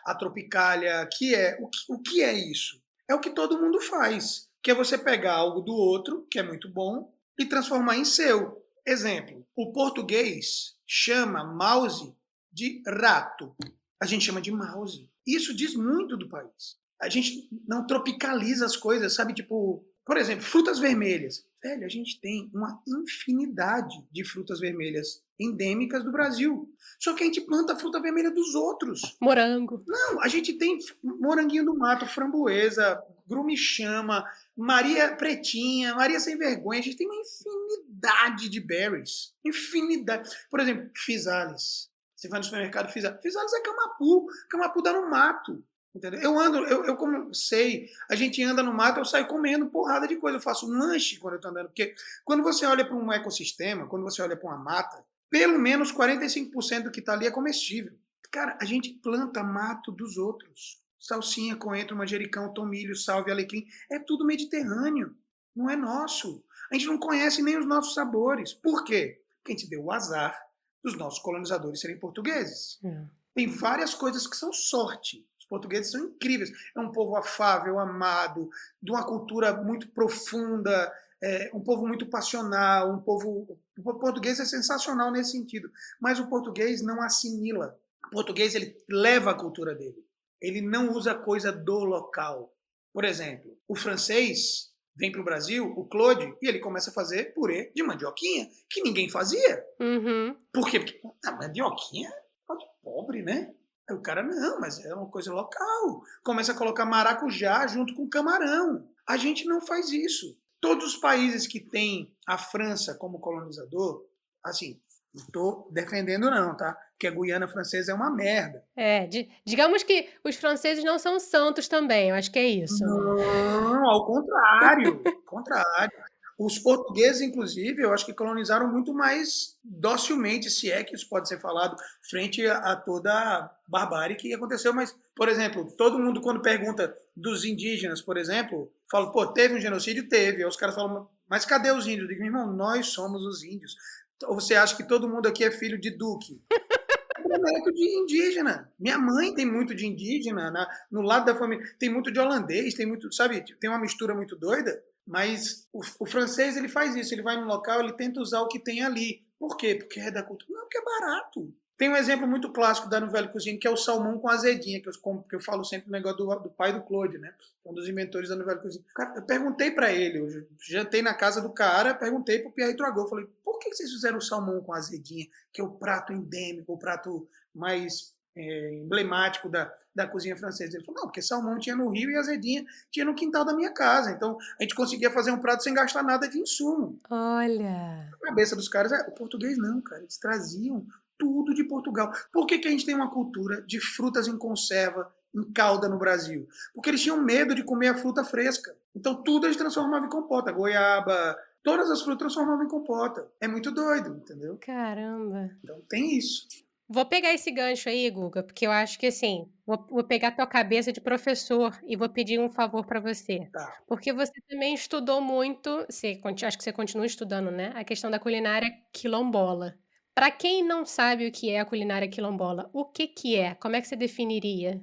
a tropicália, que é o, que o que é isso? É o que todo mundo faz, que é você pegar algo do outro, que é muito bom, e transformar em seu. Exemplo, o português chama mouse de rato. A gente chama de mouse. Isso diz muito do país. A gente não tropicaliza as coisas, sabe? Tipo, por exemplo, frutas vermelhas. Velho, a gente tem uma infinidade de frutas vermelhas endêmicas do Brasil. Só que a gente planta a fruta vermelha dos outros. Morango. Não, a gente tem moranguinho do mato, framboesa, grumichama, Maria Pretinha, Maria Sem Vergonha. A gente tem uma infinidade de berries. Infinidade. Por exemplo, Fisales. Você vai no supermercado Fisales. Fisales é camapu. Camapu dá no mato. Entendeu? Eu ando, eu, eu como sei, a gente anda no mato, eu saio comendo porrada de coisa. Eu faço um lanche quando eu tô andando. Porque quando você olha para um ecossistema, quando você olha para uma mata, pelo menos 45% do que está ali é comestível. Cara, a gente planta mato dos outros salsinha, coentro, manjericão, tomilho, salve, alecrim. É tudo mediterrâneo. Não é nosso. A gente não conhece nem os nossos sabores. Por quê? Porque a gente deu o azar dos nossos colonizadores serem portugueses. É. Tem várias coisas que são sorte. Os portugueses são incríveis. É um povo afável, amado, de uma cultura muito profunda, é um povo muito passional, um povo. O português é sensacional nesse sentido. Mas o português não assimila. O português ele leva a cultura dele ele não usa coisa do local. Por exemplo, o francês vem para o Brasil, o Claude, e ele começa a fazer purê de mandioquinha, que ninguém fazia. Uhum. Por quê? Porque a mandioquinha é de pobre, né? Aí o cara, não, mas é uma coisa local. Começa a colocar maracujá junto com camarão. A gente não faz isso. Todos os países que têm a França como colonizador, assim, não estou defendendo não, tá? Porque a Guiana Francesa é uma merda. É, de, digamos que os franceses não são santos também, eu acho que é isso. Não, ao contrário, ao *laughs* contrário. Os portugueses, inclusive, eu acho que colonizaram muito mais docilmente, se é que isso pode ser falado, frente a, a toda a barbárie que aconteceu. Mas, por exemplo, todo mundo, quando pergunta dos indígenas, por exemplo, fala, pô, teve um genocídio? Teve. Aí os caras falam, mas cadê os índios? Eu digo, irmão, nós somos os índios. Ou você acha que todo mundo aqui é filho de duque? *laughs* É neto de indígena. Minha mãe tem muito de indígena, na, no lado da família tem muito de holandês, tem muito, sabe, tem uma mistura muito doida. Mas o, o, francês ele faz isso, ele vai no local, ele tenta usar o que tem ali. Por quê? Porque é da cultura. Não, porque é barato. Tem um exemplo muito clássico da novela Cozinha, que é o salmão com azedinha, que eu, que eu falo sempre o negócio do, do, pai do Claude, né? Um dos inventores da novela Cozinha. Cara, eu perguntei para ele, eu jantei na casa do cara, perguntei pro Pierre Tragou, falei, por que vocês fizeram o salmão com azedinha, que é o prato endêmico, o prato mais é, emblemático da, da cozinha francesa. Ele falou, não, porque salmão tinha no Rio e azedinha tinha no quintal da minha casa. Então, a gente conseguia fazer um prato sem gastar nada de insumo. Olha! A cabeça dos caras, é, o português não, cara. Eles traziam tudo de Portugal. Por que, que a gente tem uma cultura de frutas em conserva, em calda no Brasil? Porque eles tinham medo de comer a fruta fresca. Então tudo eles transformavam em compota. Goiaba, todas as frutas transformavam em compota. É muito doido, entendeu? Caramba. Então tem isso. Vou pegar esse gancho aí, Guga, porque eu acho que assim, vou, vou pegar tua cabeça de professor e vou pedir um favor para você. Tá. Porque você também estudou muito, você, acho que você continua estudando, né? A questão da culinária quilombola. Para quem não sabe o que é a culinária quilombola, o que que é? Como é que você definiria?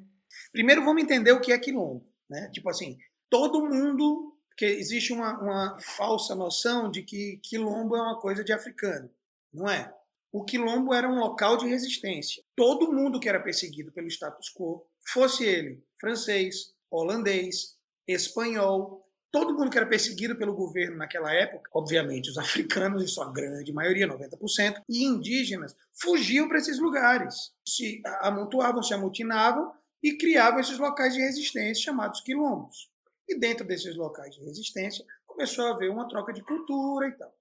Primeiro vamos entender o que é quilombo, né? Tipo assim, todo mundo, que existe uma, uma falsa noção de que quilombo é uma coisa de africano, não é? O quilombo era um local de resistência. Todo mundo que era perseguido pelo status quo, fosse ele francês, holandês, espanhol, todo mundo que era perseguido pelo governo naquela época, obviamente os africanos, em sua grande maioria, 90%, e indígenas, fugiam para esses lugares, se amontoavam, se amotinavam e criavam esses locais de resistência chamados quilombos. E dentro desses locais de resistência começou a haver uma troca de cultura e tal.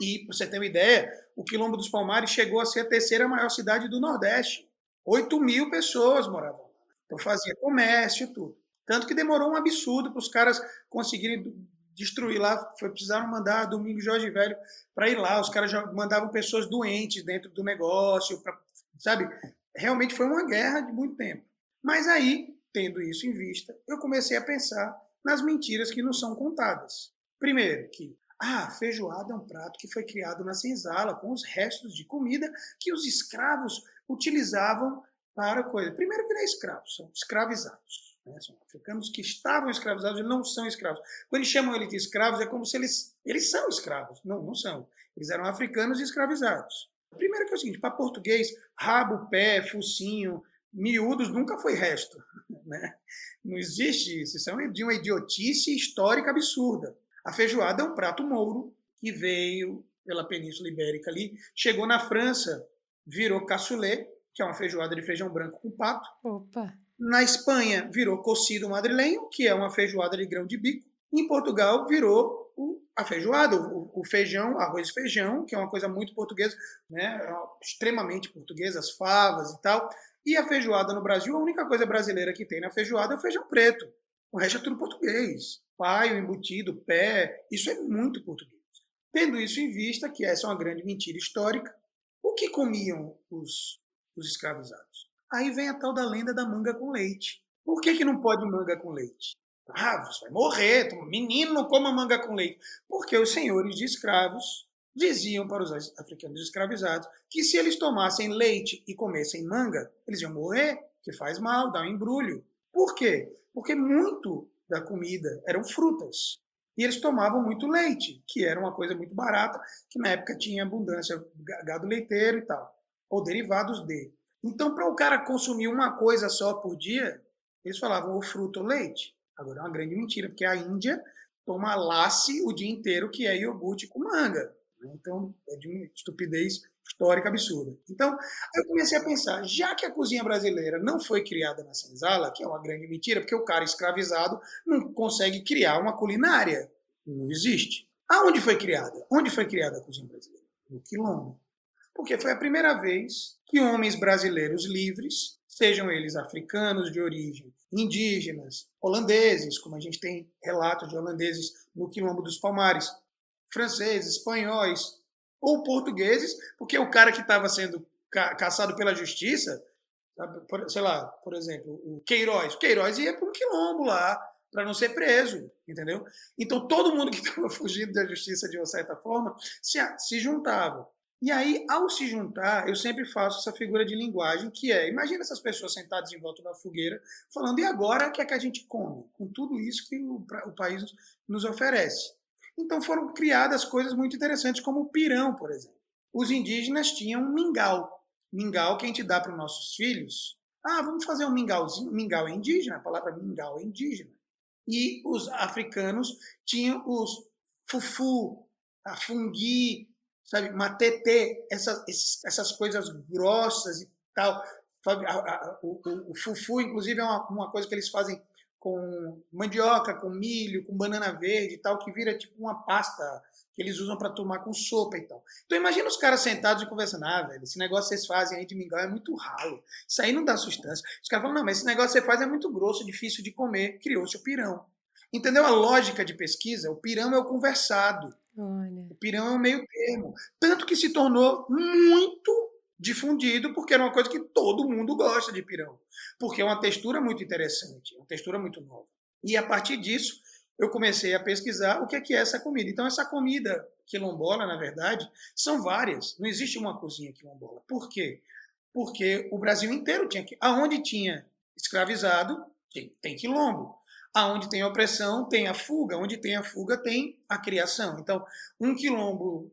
E, para você ter uma ideia, o Quilombo dos Palmares chegou a ser a terceira maior cidade do Nordeste. 8 mil pessoas moravam lá. Então fazia comércio e tudo. Tanto que demorou um absurdo para os caras conseguirem destruir lá. Foi precisaram mandar Domingo Jorge Velho para ir lá. Os caras mandavam pessoas doentes dentro do negócio, pra, sabe? Realmente foi uma guerra de muito tempo. Mas aí, tendo isso em vista, eu comecei a pensar nas mentiras que não são contadas. Primeiro, que ah, feijoada é um prato que foi criado na senzala com os restos de comida que os escravos utilizavam para coisa. Primeiro que não é escravos, são escravizados. Né? São africanos que estavam escravizados e não são escravos. Quando eles chamam eles de escravos, é como se eles. Eles são escravos. Não, não são. Eles eram africanos e escravizados. Primeiro que é o seguinte: para português, rabo, pé, focinho, miúdos nunca foi resto. *laughs* Né? Não existe isso. Isso é de uma idiotice histórica absurda. A feijoada é um prato mouro que veio pela Península Ibérica ali, chegou na França, virou cassoulet, que é uma feijoada de feijão branco com pato. Opa! Na Espanha virou cocido madrilenho, que é uma feijoada de grão de bico. Em Portugal virou a feijoada, o, feijão, arroz e feijão, que é uma coisa muito portuguesa, né? extremamente portuguesa, as favas e tal. E a feijoada no Brasil, a única coisa brasileira que tem na feijoada é o feijão preto. O resto é tudo português. Paio, embutido, pé, isso é muito português. Tendo isso em vista, que essa é uma grande mentira histórica, o que comiam os, os escravizados? Aí vem a tal da lenda da manga com leite. Por que, que não pode manga com leite? Ah, você vai morrer, menino não coma manga com leite. Porque os senhores de escravos diziam para os africanos escravizados que se eles tomassem leite e comessem manga, eles iam morrer, que faz mal, dá um embrulho. Por quê? Porque muito da comida eram frutas. E eles tomavam muito leite, que era uma coisa muito barata, que na época tinha abundância gado leiteiro e tal, ou derivados de. Então, para o cara consumir uma coisa só por dia, eles falavam o fruto ou leite. Agora é uma grande mentira, porque a Índia toma lace o dia inteiro, que é iogurte com manga. Né? Então, é de uma estupidez histórica absurda. Então, eu comecei a pensar, já que a cozinha brasileira não foi criada na senzala, que é uma grande mentira, porque o cara escravizado não consegue criar uma culinária. Não existe. Aonde foi criada? Onde foi criada a cozinha brasileira? No quilombo. Porque foi a primeira vez que homens brasileiros livres, sejam eles africanos de origem, indígenas, holandeses, como a gente tem relatos de holandeses no quilombo dos Palmares, franceses, espanhóis ou portugueses, porque o cara que estava sendo ca caçado pela justiça, sei lá, por exemplo, o Queiroz, o Queiroz ia para um quilombo lá para não ser preso, entendeu? Então todo mundo que estava *laughs* fugindo da justiça de uma certa forma se, se juntava. E aí, ao se juntar, eu sempre faço essa figura de linguagem que é: imagina essas pessoas sentadas em volta da fogueira, falando, e agora o que é que a gente come? Com tudo isso que o, o país nos oferece. Então foram criadas coisas muito interessantes, como o pirão, por exemplo. Os indígenas tinham um mingau. Mingau que a gente dá para os nossos filhos. Ah, vamos fazer um mingauzinho. Mingau é indígena, a palavra mingau é indígena. E os africanos tinham os fufu, a fungui, sabe, matete, essas, essas coisas grossas e tal. O, o, o, fufu, inclusive, é uma, uma coisa que eles fazem com mandioca, com milho, com banana verde e tal, que vira tipo uma pasta que eles usam para tomar com sopa e tal. Então imagina os caras sentados e conversando, ah, velho, esse negócio que vocês fazem aí de mingau é muito ralo, isso aí não dá sustância. Os caras falam, não, mas esse negócio que você faz é muito grosso, difícil de comer, criou-se o pirão. Entendeu a lógica de pesquisa? O pirão é o conversado. Olha. O pirão é o meio termo. Tanto que se tornou muito difundido, porque era uma coisa que todo mundo gosta de pirão. Porque é uma textura muito interessante, uma textura muito nova. E a partir disso, eu comecei a pesquisar o que é, que é essa comida. Então, essa comida quilombola, na verdade, são várias. Não existe uma cozinha quilombola. Por quê? Porque o Brasil inteiro tinha que. Aonde tinha escravizado, tem, tem quilombo. Aonde tem opressão, tem a fuga. Onde tem a fuga, tem a criação. Então, um quilombo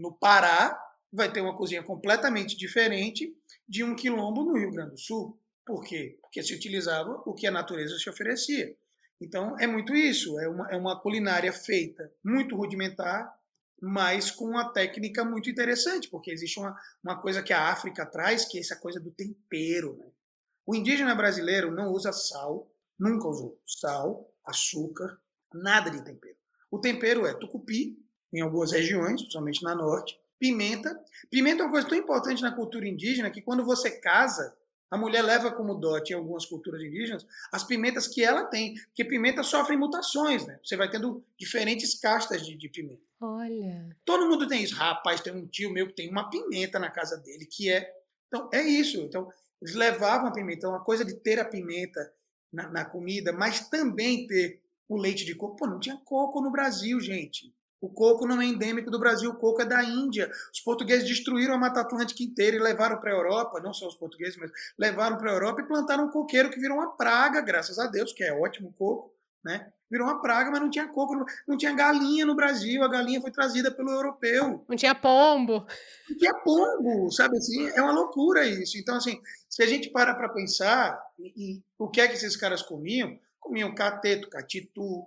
no Pará vai ter uma cozinha completamente diferente de um quilombo no Rio Grande do Sul. Por quê? Porque se utilizava o que a natureza se oferecia. Então, é muito isso. É uma, é uma culinária feita muito rudimentar, mas com uma técnica muito interessante, porque existe uma, uma coisa que a África traz, que é essa coisa do tempero. Né? O indígena brasileiro não usa sal, nunca usou sal, açúcar, nada de tempero. O tempero é tucupi, em algumas regiões, principalmente na norte, Pimenta. Pimenta é uma coisa tão importante na cultura indígena que quando você casa, a mulher leva como dote em algumas culturas indígenas as pimentas que ela tem, porque pimenta sofre mutações, né? Você vai tendo diferentes castas de, de pimenta. Olha. Todo mundo tem isso. Rapaz, tem um tio meu que tem uma pimenta na casa dele, que é. Então, é isso. Então, eles levavam a pimenta. Então, uma coisa de ter a pimenta na, na comida, mas também ter o leite de coco. Pô, não tinha coco no Brasil, gente. O coco não é endêmico do Brasil, o coco é da Índia. Os portugueses destruíram a Mata Atlântica inteira e levaram para a Europa, não só os portugueses, mas levaram para a Europa e plantaram um coqueiro que virou uma praga, graças a Deus, que é ótimo coco, né? Virou uma praga, mas não tinha coco, não tinha galinha no Brasil, a galinha foi trazida pelo europeu. Não tinha pombo. Não tinha pombo, sabe assim? É uma loucura isso. Então, assim, se a gente para para pensar, e, e, o que é que esses caras comiam? Comiam cateto, catitu,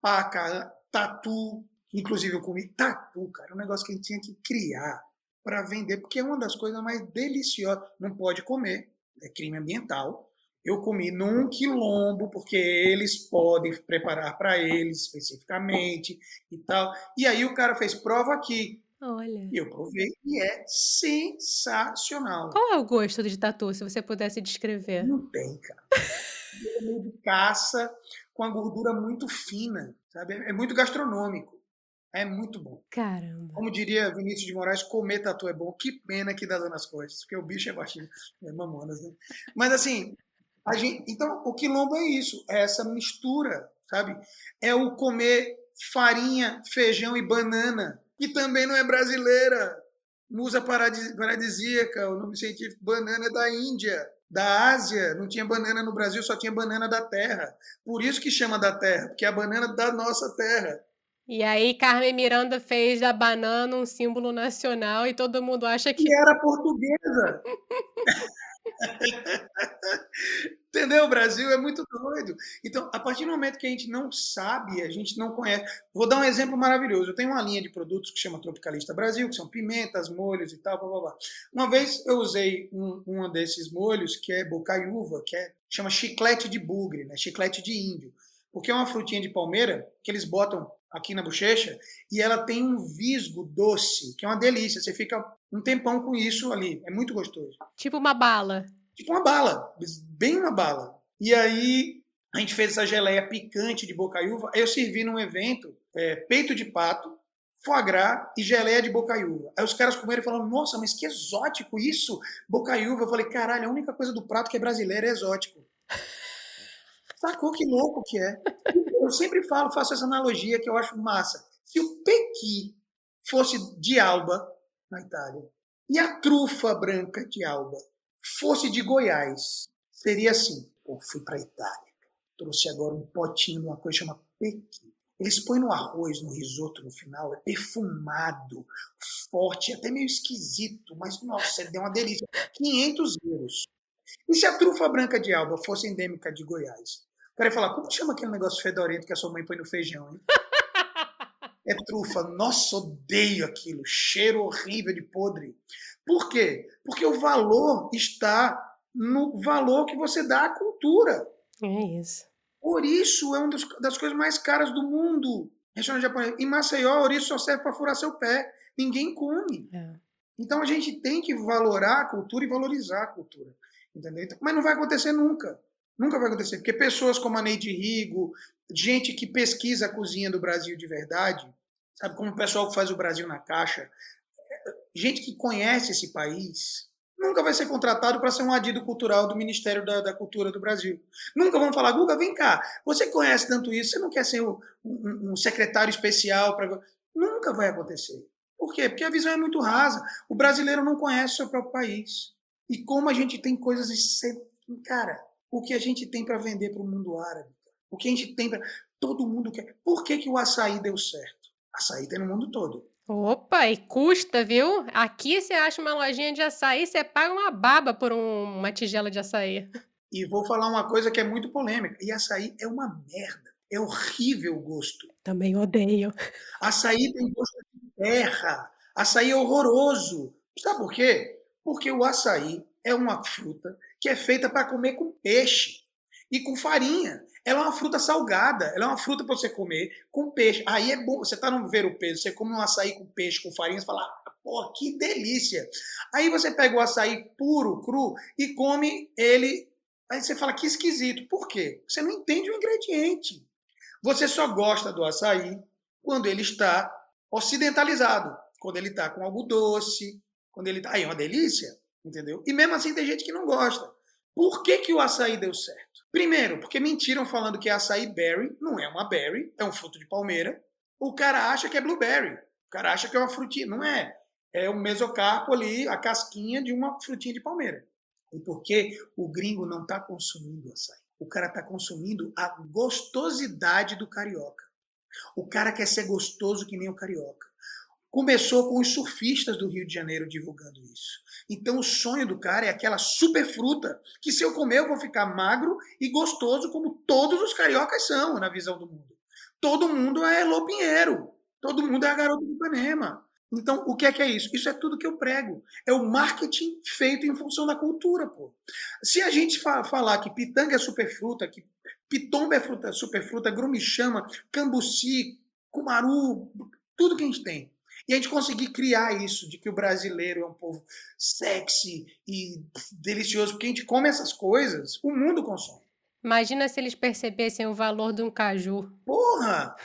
paca, tatu, Inclusive, eu comi tatu, cara, um negócio que a gente tinha que criar para vender, porque é uma das coisas mais deliciosas. Não pode comer, é crime ambiental. Eu comi num quilombo, porque eles podem preparar para eles especificamente e tal. E aí o cara fez prova aqui. Olha. E eu provei e é sensacional. Qual é o gosto de tatu, se você pudesse descrever? Não tem, cara. É meio de caça, com a gordura muito fina, sabe? É muito gastronômico. É muito bom. Caramba. Como diria Vinícius de Moraes, comer tatu é bom. Que pena que dá dor nas costas, porque o bicho é baixinho. É mamonas, né? Mas assim, Gente, então, o quilombo é isso, é essa mistura, sabe? É o comer farinha, feijão e banana, que também não é brasileira. Musa paradisíaca, o nome científico banana é da Índia, da Ásia. Não tinha banana no Brasil, só tinha banana da terra. Por isso que chama da terra, porque é a banana da nossa terra. E aí Carmen Miranda fez da banana um símbolo nacional e todo mundo acha que. E era portuguesa. *laughs* Entendeu? Brasil é muito doido. Então, a partir do momento que a gente não sabe, a gente não conhece. Vou dar um exemplo maravilhoso. Eu tenho uma linha de produtos que chama Tropicalista Brasil, que são pimentas, molhos e tal, blá, blá, blá. Uma vez eu usei um, um desses molhos, que é bocaiúva, que é, chama chiclete de bugre, né? chiclete de índio. Porque é uma frutinha de palmeira que eles botam aqui na bochecha e ela tem um visgo doce, que é uma delícia. Você fica um tempão com isso ali. É muito gostoso. Tipo uma bala. Tipo uma bala, bem uma bala. E aí a gente fez essa geleia picante de bocaiúva. Aí eu servi num evento é, peito de pato, foie gras e geleia de bocaiúva. Aí os caras comeram e falaram, nossa, mas que exótico isso, bocaiúva. Eu falei, caralho, a única coisa do prato que é brasileira é exótico. *laughs* Sacou que louco que é? Eu sempre falo, faço essa analogia que eu acho massa. Se o pequi fosse de Alba, na Itália, e a trufa branca de Alba fosse de Goiás, seria assim: pô, fui para Itália, trouxe agora um potinho de uma coisa chamada pequi. Eles põem no arroz, no risoto no final, é perfumado, forte, até meio esquisito, mas nossa, deu uma delícia. 500 euros. E se a trufa branca de alba fosse endêmica de Goiás? Cara ia falar, como chama aquele negócio fedorento que a sua mãe põe no feijão, hein? *laughs* É trufa. Nossa, odeio aquilo. Cheiro horrível de podre. Por quê? Porque o valor está no valor que você dá à cultura. É isso. Ouriço é uma das coisas mais caras do mundo. Restaurante japonês. Em Maceió, ouriço só serve para furar seu pé. Ninguém come. É. Então a gente tem que valorar a cultura e valorizar a cultura. Entendeu? Então, mas não vai acontecer nunca. Nunca vai acontecer. Porque pessoas como a Neide Rigo, gente que pesquisa a cozinha do Brasil de verdade, sabe, como o pessoal que faz o Brasil na caixa, gente que conhece esse país, nunca vai ser contratado para ser um adido cultural do Ministério da, da, Cultura do Brasil. Nunca vão falar, Guga, vem cá, você conhece tanto isso, você não quer ser um, um, um secretário especial para. Nunca vai acontecer. Por quê? Porque a visão é muito rasa. O brasileiro não conhece o seu próprio país. E como a gente tem coisas. Cara, o que a gente tem para vender para o mundo árabe? O que a gente tem para. Todo mundo quer. Por que, que o açaí deu certo? Açaí tem no mundo todo. Opa, e custa, viu? Aqui você acha uma lojinha de açaí, você paga uma baba por um- uma tigela de açaí. E vou falar uma coisa que é muito polêmica. E açaí é uma merda. É horrível o gosto. Também odeio. Açaí tem gosto de terra. Açaí é horroroso. Sabe por quê? Porque o açaí é uma fruta que é feita para comer com peixe e com farinha. Ela é uma fruta salgada, ela é uma fruta para você comer com peixe. Aí é bom, você tá no ver o peso, você come um açaí com peixe, com farinha, você fala, pô, que delícia. Aí você pega o açaí puro, cru, e come ele. Aí você fala, que esquisito. Por quê? Você não entende o ingrediente. Você só gosta do açaí quando ele está ocidentalizado, quando ele está com algo doce, quando ele está. Aí é uma delícia, entendeu? E mesmo assim tem gente que não gosta. Por que, que o açaí deu certo? Primeiro, porque mentiram falando que é açaí berry, não é uma berry, é um fruto de palmeira. O cara acha que é blueberry, o cara acha que é uma frutinha, não é. É o mesocarpo ali, a casquinha de uma frutinha de palmeira. E porque o gringo não está consumindo açaí. O cara está consumindo a gostosidade do carioca. O cara quer ser gostoso que nem o carioca. Começou com os surfistas do Rio de Janeiro divulgando isso. Então o sonho do cara é aquela super fruta que se eu comer eu vou ficar magro e gostoso como todos os cariocas são na visão do mundo. Todo mundo é Lopinheiro. Todo mundo é a garota de Ipanema. Então, o que é que é isso? Isso é tudo que eu prego. É o marketing feito em função da cultura, pô. Se a gente fa falar que pitanga é superfruta, que pitomba é fruta, superfruta, grumichama, cambuci, cumaru, tudo que a gente tem. E a gente conseguir criar isso, de que o brasileiro é um povo sexy e delicioso, porque a gente come essas coisas, o mundo consome. Imagina se eles percebessem o valor de um caju. Porra!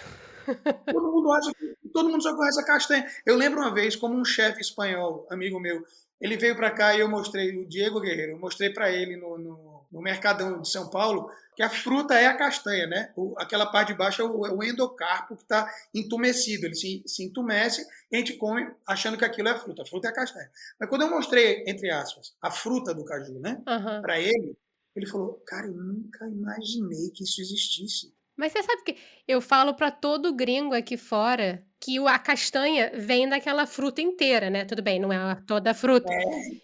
todo mundo acha que todo mundo só conhece a castanha. Eu lembro uma vez, como um chefe espanhol, amigo meu, ele veio para cá e eu mostrei, o Diego Guerreiro, eu mostrei para ele no, no, no Mercadão de São Paulo, que a fruta é a castanha, né? O, aquela parte de baixo é o, é o endocarpo que está entumecido, ele se, se entumece e a gente come achando que aquilo é fruta. A fruta é a castanha. Mas quando eu mostrei, entre aspas, a fruta do caju, né? Uhum. Para ele, ele falou, cara, eu nunca imaginei que isso existisse. Mas você sabe que eu falo para todo gringo aqui fora que a castanha vem daquela fruta inteira, né? Tudo bem, não é toda a fruta. É.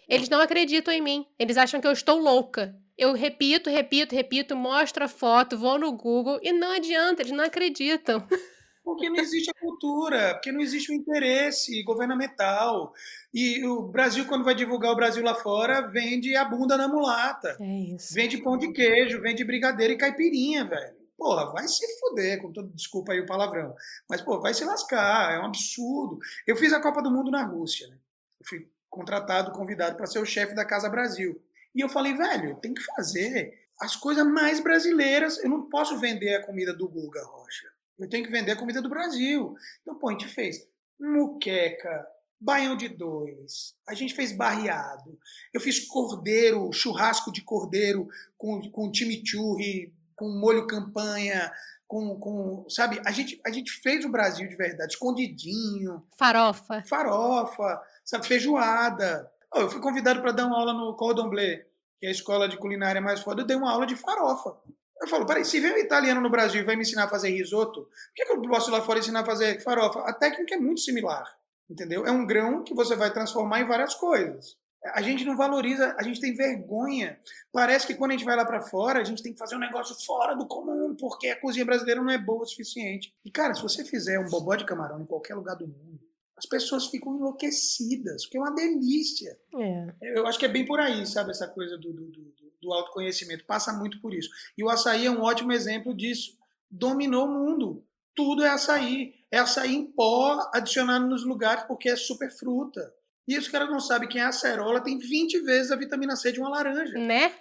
Eles não acreditam em mim. Eles acham que eu estou louca. Eu repito, repito, repito, mostro a foto, vou no Google e não adianta, eles não acreditam. *laughs* Porque não existe a cultura, porque não existe o interesse governamental. E o Brasil, quando vai divulgar o Brasil lá fora, vende a bunda na mulata. É isso. Vende pão de queijo, vende brigadeiro e caipirinha, velho. Porra, vai se fuder, com todo desculpa aí o palavrão. Mas, pô, vai se lascar, é um absurdo. Eu fiz a Copa do Mundo na Rússia, né? Eu fui contratado, convidado para ser o chefe da Casa Brasil. E eu falei, velho, tem que fazer as coisas mais brasileiras. Eu não posso vender a comida do Guga Rocha. Eu tenho que vender a comida do Brasil. Então, pô, a gente fez muqueca, baião de dois, a gente fez barreado, eu fiz cordeiro, churrasco de cordeiro com, com chimichurri, com molho campanha, com, com sabe? A gente, a gente fez o Brasil de verdade, escondidinho. Farofa. Farofa, sabe? Feijoada. Eu fui convidado para dar uma aula no Cordon Bleu, que é a escola de culinária mais foda. Eu dei uma aula de farofa. Eu falo, peraí, se vem um italiano no Brasil e vai me ensinar a fazer risoto, por que, que eu posso ir lá fora ensinar a fazer farofa? A técnica é muito similar, entendeu? É um grão que você vai transformar em várias coisas. A gente não valoriza, a gente tem vergonha. Parece que quando a gente vai lá para fora, a gente tem que fazer um negócio fora do comum, porque a cozinha brasileira não é boa o suficiente. E, cara, se você fizer um bobó de camarão em qualquer lugar do mundo, as pessoas ficam enlouquecidas, porque é uma delícia. É. Eu acho que é bem por aí, sabe, essa coisa do, do, do, do autoconhecimento. Passa muito por isso. E o açaí é um ótimo exemplo disso. Dominou o mundo. Tudo é açaí. É açaí em pó adicionado nos lugares porque é super fruta. E os caras não sabem que a acerola tem 20 vezes a vitamina C de uma laranja. Né?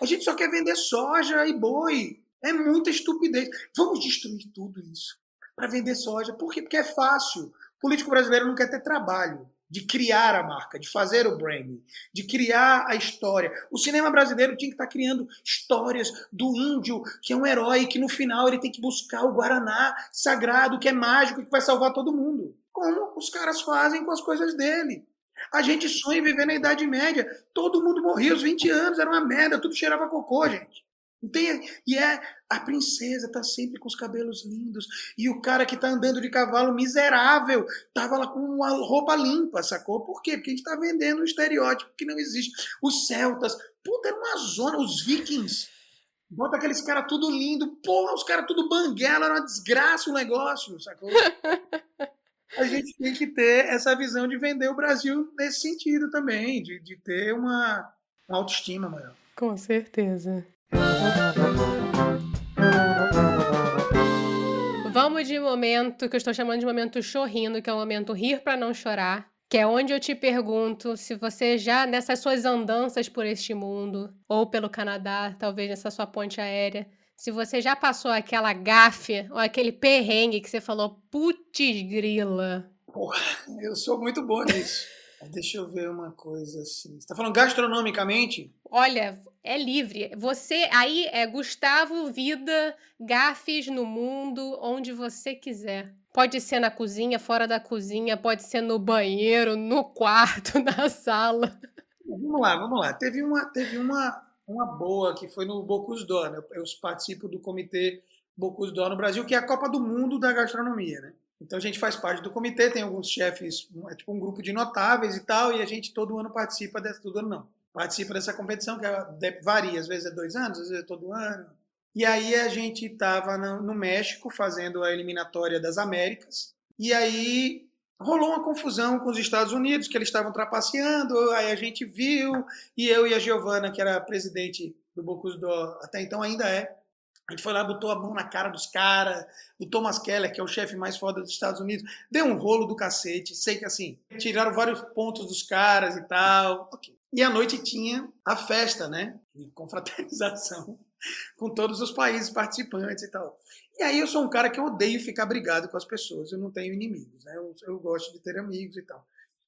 A gente só quer vender soja e boi. É muita estupidez. Vamos destruir tudo isso para vender soja. Por quê? Porque é fácil. Político brasileiro não quer ter trabalho de criar a marca, de fazer o branding, de criar a história. O cinema brasileiro tinha que estar criando histórias do índio, que é um herói, que no final ele tem que buscar o Guaraná sagrado, que é mágico, que vai salvar todo mundo. Como os caras fazem com as coisas dele. A gente sonha em viver na Idade Média. Todo mundo morria aos 20 anos, era uma merda, tudo cheirava cocô, gente. Tem, e é a princesa tá sempre com os cabelos lindos e o cara que tá andando de cavalo miserável tava lá com uma roupa limpa, sacou? Por quê? Porque a gente tá vendendo um estereótipo que não existe. Os celtas, puta, era uma zona, os vikings. Bota aqueles caras tudo lindo, porra, os caras tudo banguela, era uma desgraça o negócio, sacou? *laughs* a gente tem que ter essa visão de vender o Brasil nesse sentido também, de, de ter uma autoestima maior. Com certeza. Vamos de momento que eu estou chamando de momento chorrindo, que é o momento rir para não chorar, que é onde eu te pergunto se você já nessas suas andanças por este mundo ou pelo Canadá, talvez nessa sua ponte aérea, se você já passou aquela gafe ou aquele perrengue que você falou, putz grila. Porra, eu sou muito bom nisso. Deixa eu ver uma coisa assim. Você tá falando gastronomicamente? Olha, é livre. Você aí é Gustavo Vida, gafes no mundo, onde você quiser. Pode ser na cozinha, fora da cozinha, pode ser no banheiro, no quarto, *laughs* na sala. Vamos lá, vamos lá. Teve uma, teve uma, uma boa que foi no Bocuse d'Or. Né? Eu participo do comitê Bocuse d'Or no Brasil, que é a Copa do Mundo da Gastronomia, né? Então a gente faz parte do comitê, tem alguns chefes, é tipo um grupo de notáveis e tal, e a gente todo ano participa dessa, todo ano não, participa dessa competição que é, varia, às vezes é dois anos, às vezes é todo ano. E aí a gente estava no, México fazendo a eliminatória das Américas, e aí rolou uma confusão com os Estados Unidos, que eles estavam trapaceando, aí a gente viu, e eu e a Giovana, que era presidente do Bocuse d'Or, até então ainda é, a gente foi lá, botou a mão na cara dos caras. O Thomas Keller, que é o chefe mais foda dos Estados Unidos, deu um rolo do cacete. Sei que assim, tiraram vários pontos dos caras e tal. Okay. E à noite tinha a festa, né? De confraternização *laughs* com todos os países participantes e tal. E aí eu sou um cara que eu odeio ficar brigado com as pessoas. Eu não tenho inimigos, né? Eu, eu gosto de ter amigos e tal.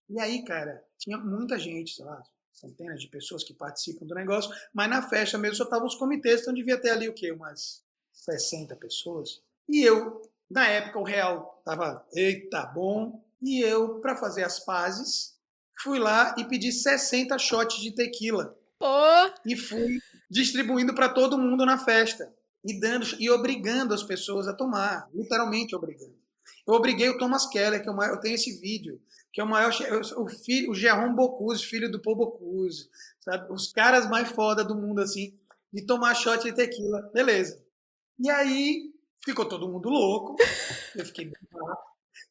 E aí, cara, tinha muita gente, sei lá, centenas de pessoas que participam do negócio, mas na festa mesmo só estavam os comitês, então devia ter ali o quê? Umas 60 pessoas. E eu, na época, o real estava, eita, bom, e eu, para fazer as pazes, fui lá e pedi 60 shots de tequila. Pô! E fui distribuindo para todo mundo na festa. E dando e obrigando as pessoas a tomar, literalmente obrigando. Eu obriguei o Thomas Keller, que é o maior, eu tenho esse vídeo, que é o maior, o filho, o Jerome Bocuse, filho do Paul Bocuse, sabe? Os caras mais foda do mundo, assim, de tomar shot de tequila. Beleza. E aí, ficou todo mundo louco. Eu fiquei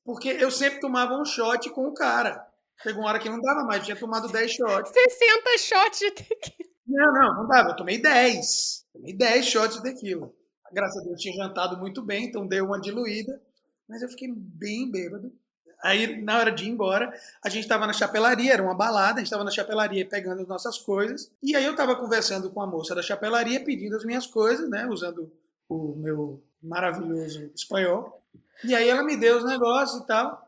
porque eu sempre tomava um shot com o cara. Chegou uma hora que não dava mais, tinha tomado 10 shots. 60 shots de tequila. Não, não, não dava. Eu tomei 10. Tomei 10 shots de tequila. Graças a Deus, tinha jantado muito bem, então deu uma diluída mas eu fiquei bem bêbado. Aí, na hora de ir embora, a gente estava na chapelaria, era uma balada, a gente estava na chapelaria pegando as nossas coisas. E aí eu estava conversando com a moça da chapelaria, pedindo as minhas coisas, né, usando o meu maravilhoso espanhol. E aí ela me deu os negócios e tal.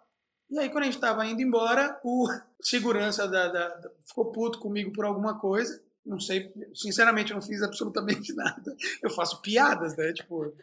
E aí, quando a gente estava indo embora, o segurança da, da, da, ficou puto comigo por alguma coisa. Não sei, sinceramente, eu não fiz absolutamente *laughs* nada. Eu faço piadas, né? Tipo.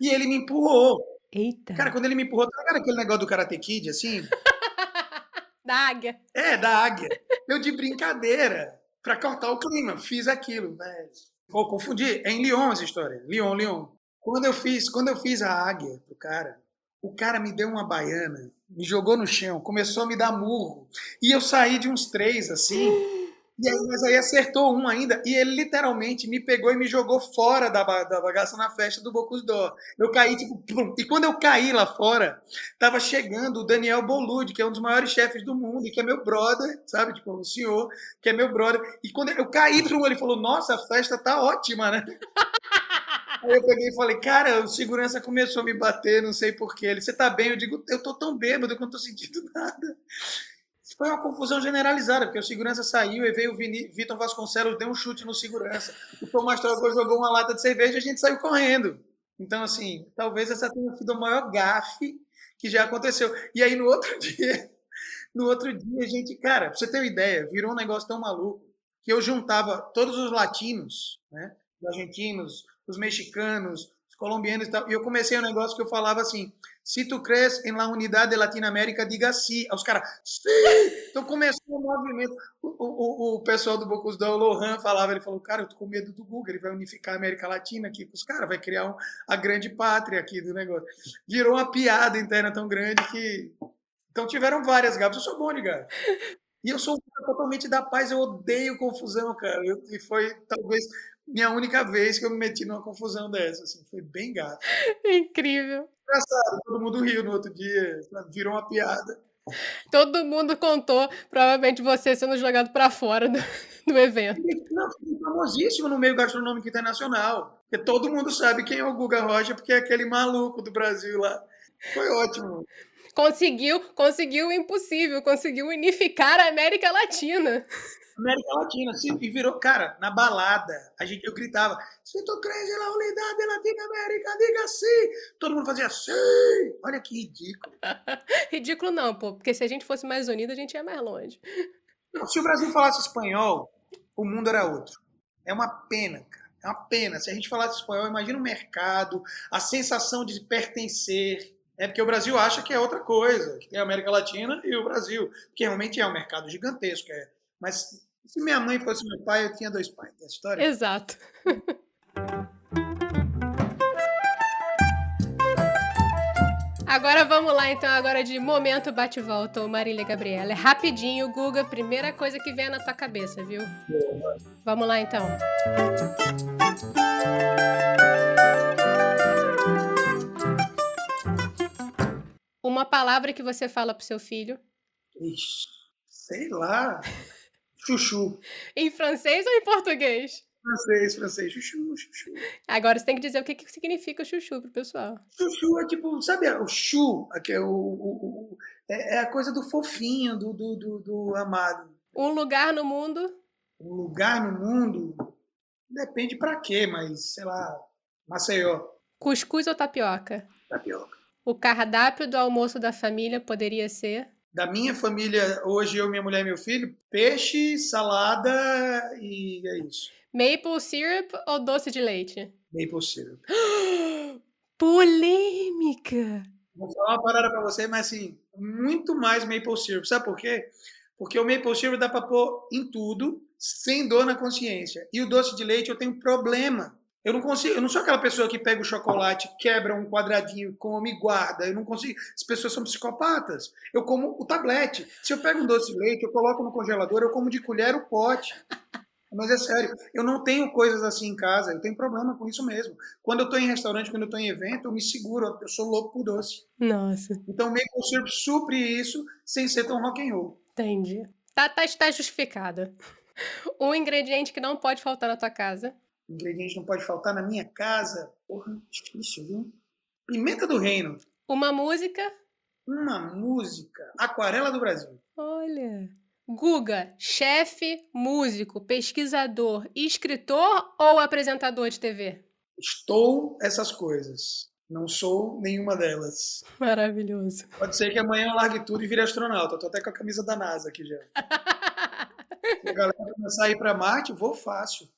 E ele me empurrou. Eita. Cara, quando ele me empurrou, tá aquele negócio do Karate Kid, assim? *laughs* da águia. É, da águia. Eu de brincadeira, pra cortar o clima, fiz aquilo, velho. Vou confundir, é em Lyon essa história. Lyon, Lyon. Quando eu fiz, quando eu fiz a águia pro cara, o cara me deu uma baiana, me jogou no chão, começou a me dar murro. E eu saí de uns três, assim. *gasps* E aí, mas aí acertou um ainda, e ele literalmente me pegou e me jogou fora da, da bagaça na festa do Bocus Dó. Eu caí, tipo, plum. e quando eu caí lá fora, tava chegando o Daniel Bolude, que é um dos maiores chefes do mundo, e que é meu brother, sabe? Tipo, o senhor, que é meu brother. E quando eu caí, ele falou, nossa, a festa tá ótima, né? *laughs* Aí eu peguei e falei, cara, o segurança começou a me bater, não sei porquê. Ele, você tá bem? Eu digo, eu tô tão bêbado que eu não tô sentindo nada. Foi uma confusão generalizada, porque o segurança saiu e veio o Vitor Vasconcelos, deu um chute no segurança. O Tomás Trogor jogou uma lata de cerveja e a gente saiu correndo. Então, assim, talvez essa tenha sido o maior gafe que já aconteceu. E aí, no outro *laughs* dia, no outro dia, a gente, cara, pra você ter uma ideia, virou um negócio tão maluco que eu juntava todos os latinos, né? Os argentinos, os mexicanos, os colombianos e tal. E eu comecei um negócio que eu falava assim: se tu cres em la unidade de Latinoamérica, diga sim. Aí os caras, sim! Então começou o movimento. O, o, o pessoal do Bocus do Lohan falava, ele falou, cara, eu tô com medo do Google, ele vai unificar a América Latina aqui com os caras, vai criar um, a grande pátria aqui do negócio. Virou uma piada interna tão grande que... Então tiveram várias gafas. Eu sou bom de gato. E eu sou totalmente da paz, eu odeio confusão, cara. E foi talvez minha única vez que eu me meti numa confusão dessa. Assim, foi bem gato. Incrível engraçado, todo mundo riu no outro dia, virou uma piada. Todo mundo contou, provavelmente você sendo jogado para fora do, do, evento. Não, foi famosíssimo no meio gastronômico internacional. Porque todo mundo sabe quem é o Guga Rocha, porque é aquele maluco do Brasil lá. Foi ótimo. Conseguiu, conseguiu o impossível, conseguiu unificar a América Latina. América Latina, sim, e virou, cara, na balada, a gente, eu gritava, se tu crês na unidade Latinoamérica, diga sim! Todo mundo fazia sim! Olha que ridículo. *laughs* ridículo não, pô, porque se a gente fosse mais unido, a gente ia mais longe. Se o Brasil falasse espanhol, o mundo era outro. É uma pena, cara. É uma pena. Se a gente falasse espanhol, imagina o mercado, a sensação de pertencer. É porque o Brasil acha que é outra coisa, que tem a América Latina e o Brasil, que realmente é um mercado gigantesco, é mas se minha mãe fosse meu pai, eu tinha dois pais. É a história? Exato. *laughs* Agora vamos lá, então, agora de momento bate-volta, Marília Gabriela. É rapidinho, Guga, primeira coisa que vem na tua cabeça, viu? Vamos lá, então. Uma palavra que você fala pro seu filho. Ixi, sei lá. Chuchu. Em francês ou em português? Francês, francês, chuchu, chuchu. Agora você tem que dizer o que, que significa chuchu pro pessoal. Chuchu é tipo, sabe, o chu, que é, o, o, o é, é, a coisa do fofinho, do, do, do, do, amado. Um lugar no mundo? Um lugar no mundo? Depende pra quê, mas sei lá, Maceió. Cuscuz ou tapioca? Tapioca. O cardápio do almoço da família poderia ser? Da minha família, hoje eu, minha mulher e meu filho, peixe, salada e é isso. Maple syrup ou doce de leite? Maple syrup. *gasps* Polêmica! Vou falar uma parada pra você, mas assim, muito mais maple syrup. Sabe por quê? Porque o maple syrup dá pra pôr em tudo, sem dor na consciência. E o doce de leite eu tenho problema. Eu não consigo, eu não sou aquela pessoa que pega o chocolate, quebra um quadradinho, come e guarda. Eu não consigo. As pessoas são psicopatas. Eu como o tablete. Se eu pego um doce de leite, eu coloco no congelador, eu como de colher o pote. Mas é sério, eu não tenho coisas assim em casa, eu tenho problema com isso mesmo. Quando eu estou em restaurante, quando eu estou em evento, eu me seguro, eu sou louco por doce. Nossa. Então o maple syrup supre isso sem ser tão rock and roll. Entendi. Tá, tá, tá justificado. Um ingrediente que não pode faltar na tua casa. Ingrediente não pode faltar na minha casa. Porra, difícil, viu? Pimenta do reino. Uma música. Uma música. Aquarela do Brasil. Olha. Guga, chefe, músico, pesquisador, escritor ou apresentador de TV? Estou essas coisas. Não sou nenhuma delas. Maravilhoso. Pode ser que amanhã eu largue tudo e vire astronauta. Tô até com a camisa da NASA aqui já. *laughs* Se a galera começar a ir para Marte, vou fácil.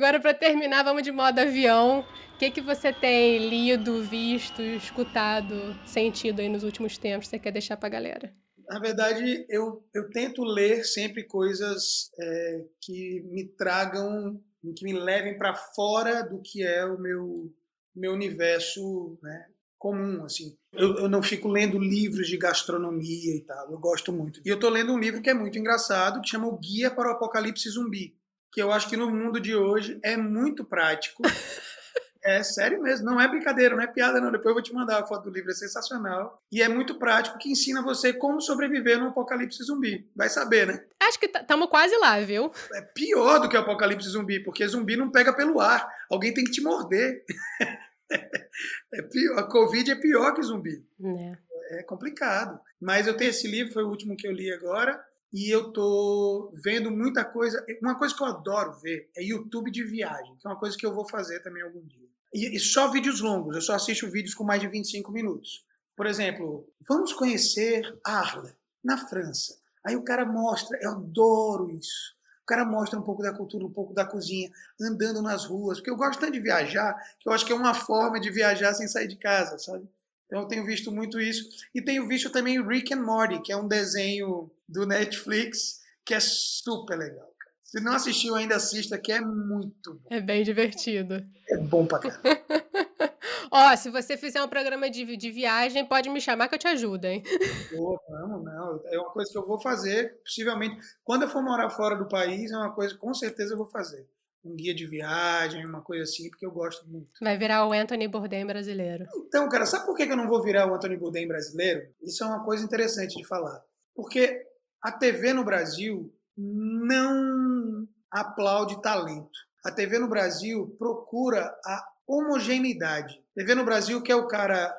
Agora, para terminar, vamos de modo avião. O que, que você tem lido, visto, escutado, sentido aí nos últimos tempos você quer deixar para a galera? Na verdade, eu, eu tento ler sempre coisas é, que me tragam, que me levem para fora do que é o meu, meu universo né, comum. Assim. Eu, eu, não fico lendo livros de gastronomia e tal, eu gosto muito. E eu estou lendo um livro que é muito engraçado, que chama O Guia para o Apocalipse Zumbi que eu acho que no mundo de hoje é muito prático. *laughs* É sério mesmo, não é brincadeira, não é piada, não. Depois eu vou te mandar a foto do livro, é sensacional. E é muito prático, que ensina você como sobreviver no apocalipse zumbi. Vai saber, né? Acho que estamos quase lá, viu? É pior do que o apocalipse zumbi, porque zumbi não pega pelo ar. Alguém tem que te morder. *laughs* é pior, a Covid é pior que zumbi. É. é complicado. Mas eu tenho esse livro, foi o último que eu li agora e eu tô vendo muita coisa. Uma coisa que eu adoro ver é YouTube de viagem, que é uma coisa que eu vou fazer também algum dia. E, e só vídeos longos, eu só assisto vídeos com mais de 25 minutos. Por exemplo, vamos conhecer Arles, na França. Aí o cara mostra, eu adoro isso. O cara mostra um pouco da cultura, um pouco da cozinha, andando nas ruas, porque eu gosto tanto de viajar, que eu acho que é uma forma de viajar sem sair de casa, sabe? Então eu tenho visto muito isso. E tenho visto também Rick and Morty, que é um desenho do Netflix que é super legal. Se não assistiu ainda, assista, que é muito bom. É bem divertido. É bom pra caramba. *laughs* Ó, se você fizer um programa de, de viagem, pode me chamar que eu te ajudo, hein? *laughs* Pô, não, não. É uma coisa que eu vou fazer, possivelmente. Quando eu for morar fora do país, é uma coisa que com certeza eu vou fazer um guia de viagem, uma coisa assim, porque eu gosto muito. Vai virar o Anthony Bourdain brasileiro. Então, cara, sabe por que eu não vou virar o Anthony Bourdain brasileiro? Isso é uma coisa interessante de falar. Porque a TV no Brasil não aplaude talento. A TV no Brasil procura a homogeneidade. A TV no Brasil quer o cara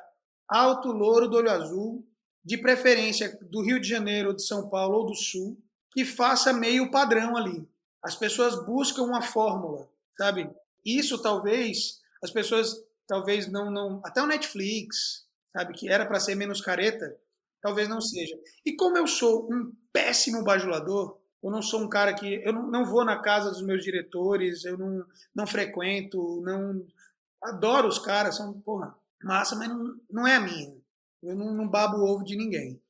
alto, louro, do olho azul, de preferência do Rio de Janeiro, de São Paulo ou do Sul, que faça meio padrão ali. As pessoas buscam uma fórmula, sabe? Isso talvez as pessoas talvez não não até o Netflix, sabe, que era para ser menos careta, talvez não seja. E como eu sou um péssimo bajulador, eu não sou um cara que eu não, não vou na casa dos meus diretores, eu não não frequento, não adoro os caras, são porra, massa, mas não, não é a minha. Eu não, não babo o ovo de ninguém.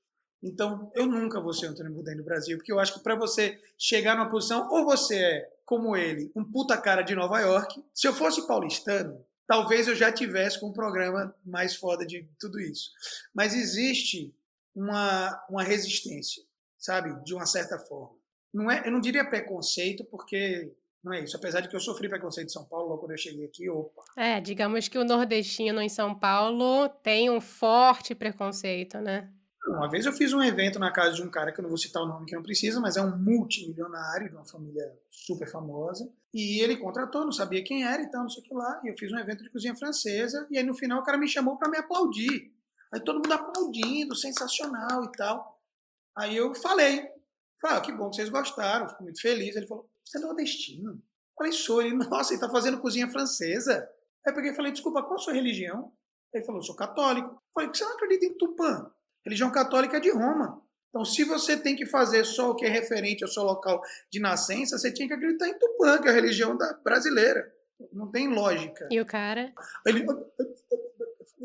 Então, eu nunca vou ser Antônio Bourdain no Brasil, porque eu acho que para você chegar numa posição, ou você é, como ele, um puta cara de Nova York. Se eu fosse paulistano, talvez eu já tivesse com um programa mais foda de tudo isso. Mas existe uma, uma resistência, sabe? De uma certa forma. Não é, eu não diria preconceito, porque não é isso. Apesar de que eu sofri preconceito em São Paulo logo quando eu cheguei aqui, opa. É, digamos que o nordestino em São Paulo tem um forte preconceito, né? Uma vez eu fiz um evento na casa de um cara que eu não vou citar o nome que não precisa, mas é um multimilionário de uma família super famosa. E ele contratou, não sabia quem era e tal, não sei o que lá. E eu fiz um evento de cozinha francesa. E aí no final o cara me chamou para me aplaudir. Aí todo mundo aplaudindo, sensacional e tal. Aí eu falei, falei, ah, que bom que vocês gostaram, fico muito feliz. Ele falou, você é nordestino? Eu falei, sou. Ele, *laughs* nossa, ele tá fazendo cozinha francesa. Aí eu peguei e falei, desculpa, qual a sua religião? Ele falou, sou católico. Eu falei, por que você não acredita em Tupã? religião católica é de Roma. Então, se você tem que fazer só o que é referente ao seu local de nascença, você tinha que acreditar em Tupã, que é a religião da brasileira. Não tem lógica. E o cara? Ele,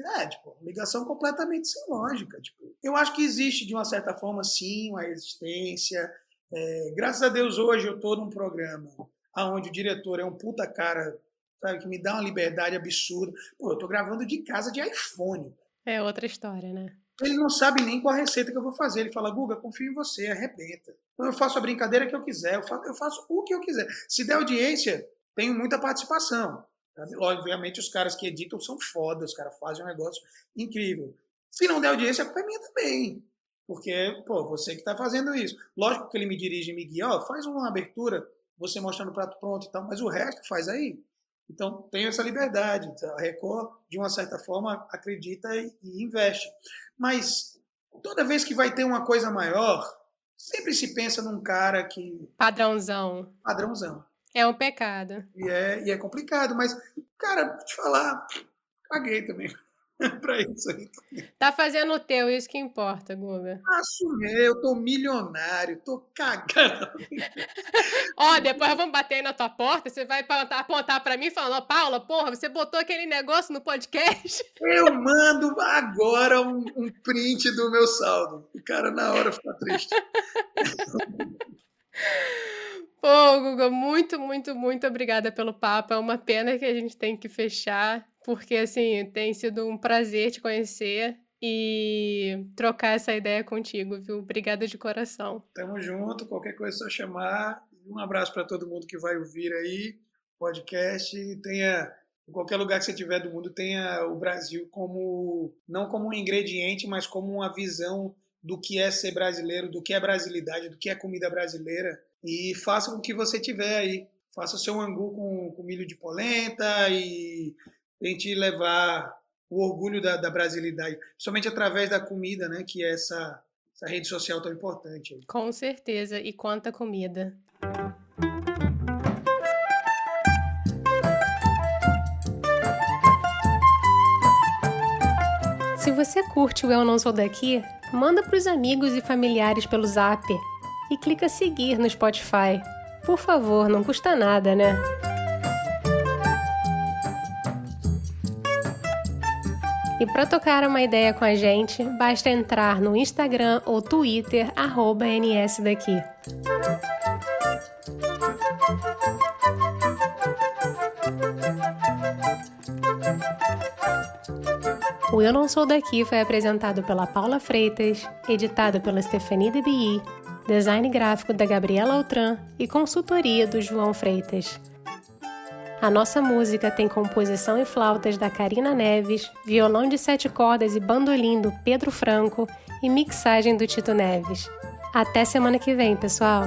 é, tipo, ligação completamente sem lógica. Tipo, eu acho que existe, de uma certa forma, sim, uma existência. É, graças a Deus, hoje eu estou num programa onde o diretor é um puta cara, sabe, que me dá uma liberdade absurda. Pô, eu estou gravando de casa de iPhone. É outra história, né? Ele não sabe nem qual a receita que eu vou fazer. Ele fala, Guga, confio em você, arrebenta. Então eu faço a brincadeira que eu quiser, eu faço, eu faço o que eu quiser. Se der audiência, tenho muita participação. Obviamente, os caras que editam são foda, os caras fazem um negócio incrível. Se não der audiência, a culpa é minha também. Porque, pô, você que está fazendo isso. Lógico que ele me dirige e me guia, ó, faz uma abertura, você mostrando o prato pronto e tal, mas o resto faz aí. Então, tenho essa liberdade. A Record, de uma certa forma, acredita e, e investe. Mas, toda vez que vai ter uma coisa maior, sempre se pensa num cara que. Padrãozão. Padrãozão. É um pecado. E é, e é complicado, mas, cara, te falar, caguei também. *laughs* pra isso aí. Tá fazendo o teu, isso que importa, Guga. Assumir, eu tô milionário, tô cagando. *laughs* Ó, depois vamos bater aí na tua porta, você vai apontar, apontar pra mim falando, Paula, porra, você botou aquele negócio no podcast? *laughs* Eu mando agora um, um print do meu saldo. O cara na hora fica triste. Pô, Guga, muito, muito, muito obrigada pelo papo. É uma pena que a gente tem que fechar, porque assim, tem sido um prazer te conhecer e trocar essa ideia contigo, viu? Obrigada de coração. Tamo junto, qualquer coisa é só chamar. Um abraço para todo mundo que vai ouvir aí podcast. Tenha em qualquer lugar que você tiver do mundo, tenha o Brasil como não como um ingrediente, mas como uma visão do que é ser brasileiro, do que é brasilidade, do que é comida brasileira e faça com que você tiver aí. Faça seu angu com, com milho de polenta e tente levar o orgulho da, da brasilidade, somente através da comida, né? Que é essa, essa rede social tão importante. Com certeza. E quanta comida. Se você curte o Eu Não Sou Daqui, manda para os amigos e familiares pelo zap e clica seguir no Spotify. Por favor, não custa nada, né? E para tocar uma ideia com a gente, basta entrar no Instagram ou Twitter, @nsdaqui. O Eu Não Sou Daqui foi apresentado pela Paula Freitas, editado pela Stephanie DeBie design gráfico da Gabriela Altran e consultoria do João Freitas. A nossa música tem composição e flautas da Karina Neves, violão de sete cordas e bandolim do Pedro Franco e mixagem do Tito Neves. Até semana que vem, pessoal!